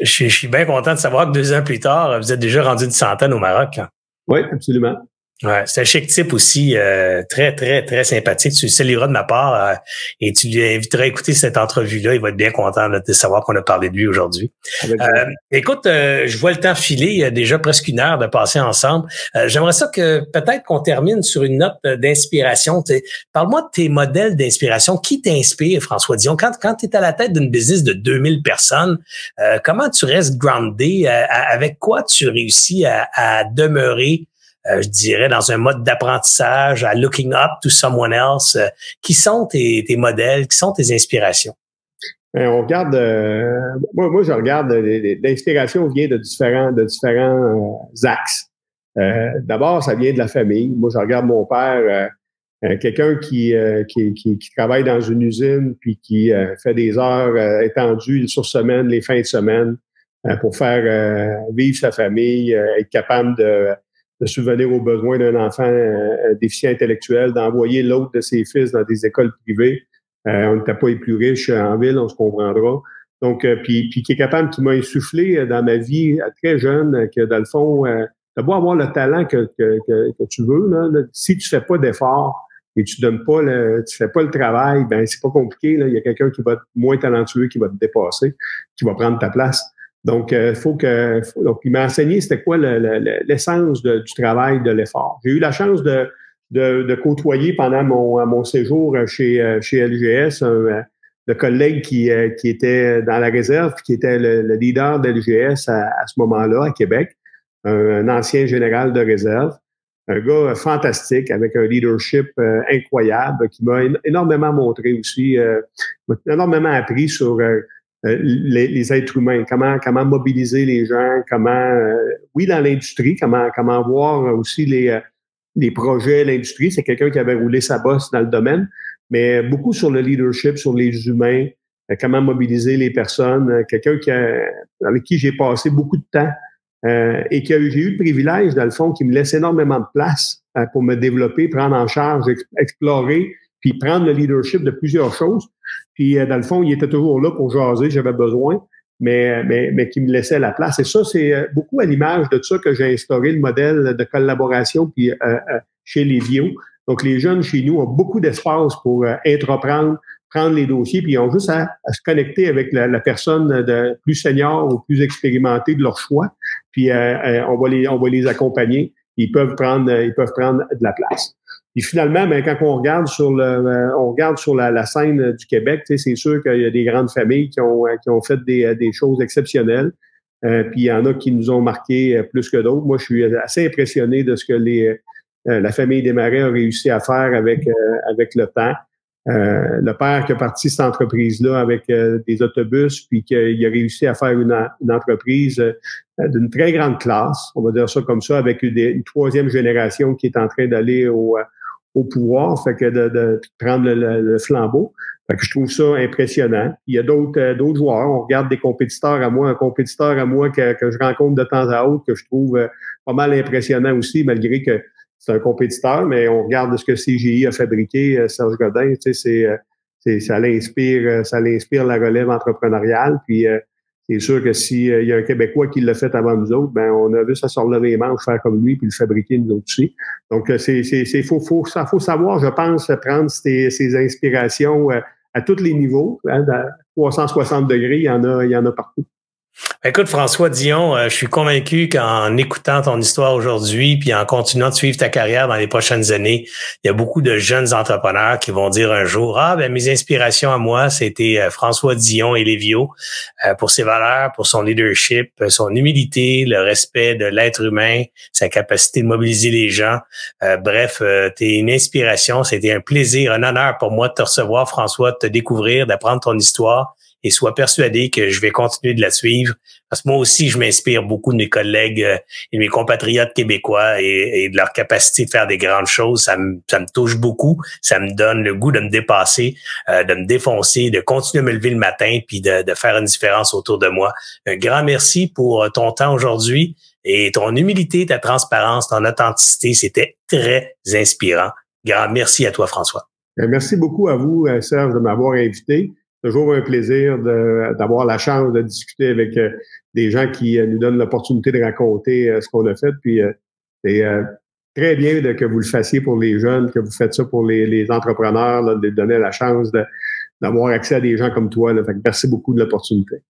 je, je, suis bien content de savoir que deux ans plus tard, vous êtes déjà rendu une centaine au Maroc. Oui, absolument. Ouais, c'est un chic type aussi, euh, très, très, très sympathique. Tu le salueras de ma part euh, et tu lui inviteras à écouter cette entrevue-là. Il va être bien content de savoir qu'on a parlé de lui aujourd'hui. Euh, écoute, je vois le temps filer. Il y a déjà presque une heure de passer ensemble. J'aimerais ça que peut-être qu'on termine sur une note d'inspiration. Parle-moi de tes modèles d'inspiration. Qui t'inspire, François? Dion? Quand, quand tu es à la tête d'une business de 2000 personnes, comment tu restes groundé? avec quoi tu réussis à, à demeurer euh, je dirais, dans un mode d'apprentissage, à looking up to someone else. Euh, qui sont tes, tes, modèles, qui sont tes inspirations? Ben, on regarde, euh, moi, moi, je regarde, l'inspiration vient de différents, de différents axes. D'abord, ça vient de la famille. Moi, je regarde mon père, quelqu'un qui, qui, qui, qui, travaille dans une usine, puis qui fait des heures étendues sur semaine, les fins de semaine, pour faire vivre sa famille, être capable de de subvenir aux besoins d'un enfant euh, déficient intellectuel, d'envoyer l'autre de ses fils dans des écoles privées. Euh, on n'était pas les plus riches en ville, on se comprendra. Donc, euh, puis, qui est capable, qui m'a insufflé dans ma vie très jeune, que dans le fond, euh, t'as beau avoir le talent que, que, que, tu veux, là, si tu fais pas d'efforts et tu donnes pas le, tu fais pas le travail, ben c'est pas compliqué. Il y a quelqu'un qui va être moins talentueux, qui va te dépasser, qui va prendre ta place. Donc, il faut que. donc, il m'a enseigné c'était quoi l'essence du travail, de l'effort. J'ai eu la chance de, de, de, côtoyer pendant mon, mon séjour chez, chez LGS un, le collègue qui, qui était dans la réserve, qui était le, leader de LGS à, ce moment-là, à Québec, un, ancien général de réserve, un gars fantastique avec un leadership incroyable qui m'a énormément montré aussi, euh, énormément appris sur euh, les, les, êtres humains, comment comment mobiliser les gens, comment euh, oui dans l'industrie, comment comment voir aussi les euh, les projets l'industrie. C'est quelqu'un qui avait roulé sa bosse dans le domaine, mais beaucoup sur le leadership, sur les humains, comment mobiliser les personnes. Quelqu'un qui avec qui j'ai passé beaucoup de temps et qui a eu j'ai eu le privilège dans le fond qui me laisse énormément de place pour me développer, prendre en charge, explorer puis prendre le leadership de plusieurs choses. Puis, euh, dans le fond, il était toujours là pour jaser, j'avais besoin, mais, mais, mais qui me laissait la place. Et ça, c'est euh, beaucoup à l'image de ça que j'ai instauré le modèle de collaboration puis, euh, chez les Vio. Donc, les jeunes chez nous ont beaucoup d'espace pour entreprendre, prendre les dossiers, puis ils ont juste à, se connecter avec la, personne de plus senior ou plus expérimentée de leur choix. Puis, on, va les, on va les accompagner. Ils peuvent prendre, ils peuvent prendre de la place. Et finalement, ben, quand on regarde sur le, euh, on regarde sur la, la scène du Québec, c'est sûr qu'il y a des grandes familles qui ont, euh, qui ont fait des, euh, des choses exceptionnelles. Euh, puis il y en a qui nous ont marqué plus que d'autres. Moi, je suis assez impressionné de ce que les, la famille des Marais a réussi à faire avec, avec le temps. le père qui a parti cette entreprise-là avec des autobus, puis qu'il a réussi à faire une, une entreprise d'une très grande classe, on va dire ça comme ça, avec une, une troisième génération qui est en train d'aller au, au pouvoir, fait que de, de prendre le, flambeau. Fait que je trouve ça impressionnant. Il y a d'autres euh, d'autres joueurs. On regarde des compétiteurs à moi, un compétiteur à moi que, que je rencontre de temps à autre, que je trouve euh, pas mal impressionnant aussi, malgré que c'est un compétiteur, mais on regarde ce que CGI a fabriqué, euh, Serge Godin, tu sais, c'est, ça l'inspire, ça l'inspire la relève entrepreneuriale. Puis c'est sûr que s'il euh, y a un Québécois qui l'a fait avant nous autres, ben on a vu ça relever les manches, faire comme lui, puis le fabriquer nous aussi. Donc, euh, c'est, c'est, c'est faut, faut, ça, faut savoir, je pense, prendre ces, ces inspirations euh, à tous les niveaux. Hein, 360 degrés, il y en a, il y en a partout. Écoute, François Dion, euh, je suis convaincu qu'en écoutant ton histoire aujourd'hui, puis en continuant de suivre ta carrière dans les prochaines années, il y a beaucoup de jeunes entrepreneurs qui vont dire un jour, ah, ben, mes inspirations à moi, c'était euh, François Dion et Lévio euh, pour ses valeurs, pour son leadership, son humilité, le respect de l'être humain, sa capacité de mobiliser les gens. bref, tu es une inspiration. C'était un plaisir, un honneur pour moi de te recevoir, François, de te découvrir, d'apprendre ton histoire et sois persuadé que je vais continuer de la suivre parce que moi aussi, je m'inspire beaucoup de mes collègues euh, et de mes compatriotes québécois et, de leur capacité de faire des grandes choses. Ça me, touche beaucoup. Ça me donne le goût de me dépasser, euh, de me défoncer, de continuer à me lever le matin puis de, de faire une différence autour de moi. Un grand merci pour euh, ton temps aujourd'hui et ton humilité, ta transparence, ton authenticité. C'était très inspirant. Grand merci à toi, François. Merci beaucoup à vous, Serge, de m'avoir invité toujours un plaisir d'avoir la chance de discuter avec euh, des gens qui euh, nous donnent l'opportunité de raconter euh, ce qu'on a fait. Puis c'est très bien que vous le fassiez pour les jeunes, que vous faites ça pour les, entrepreneurs, de donner la chance d'avoir accès à des gens comme toi. merci beaucoup de l'opportunité.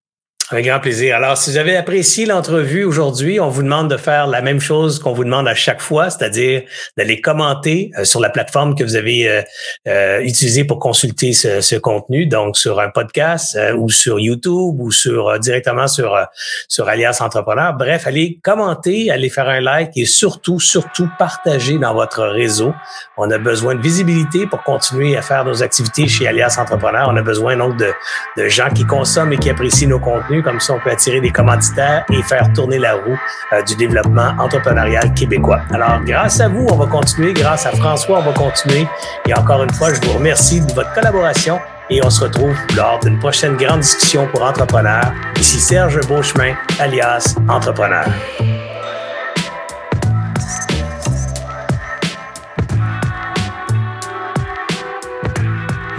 Avec grand plaisir. Alors, si vous avez apprécié l'entrevue aujourd'hui, on vous demande de faire la même chose qu'on vous demande à chaque fois, c'est-à-dire d'aller commenter euh, sur la plateforme que vous avez euh, euh, utilisée pour consulter ce, ce, contenu, donc sur un podcast ou sur YouTube ou sur directement sur sur Alias Entrepreneur. Bref, allez commenter, allez faire un like et surtout, surtout partager dans votre réseau. On a besoin de visibilité pour continuer à faire nos activités chez Alias Entrepreneur. On a besoin donc de, de gens qui consomment et qui apprécient nos contenus comme ça, on peut attirer des commanditaires et faire tourner la roue euh, du développement entrepreneurial québécois. Alors, grâce à vous, on va continuer. Grâce à François, on va continuer. Et encore une fois, je vous remercie de votre collaboration et on se retrouve lors d'une prochaine grande discussion pour entrepreneurs. Ici Serge Beauchemin, alias Entrepreneur.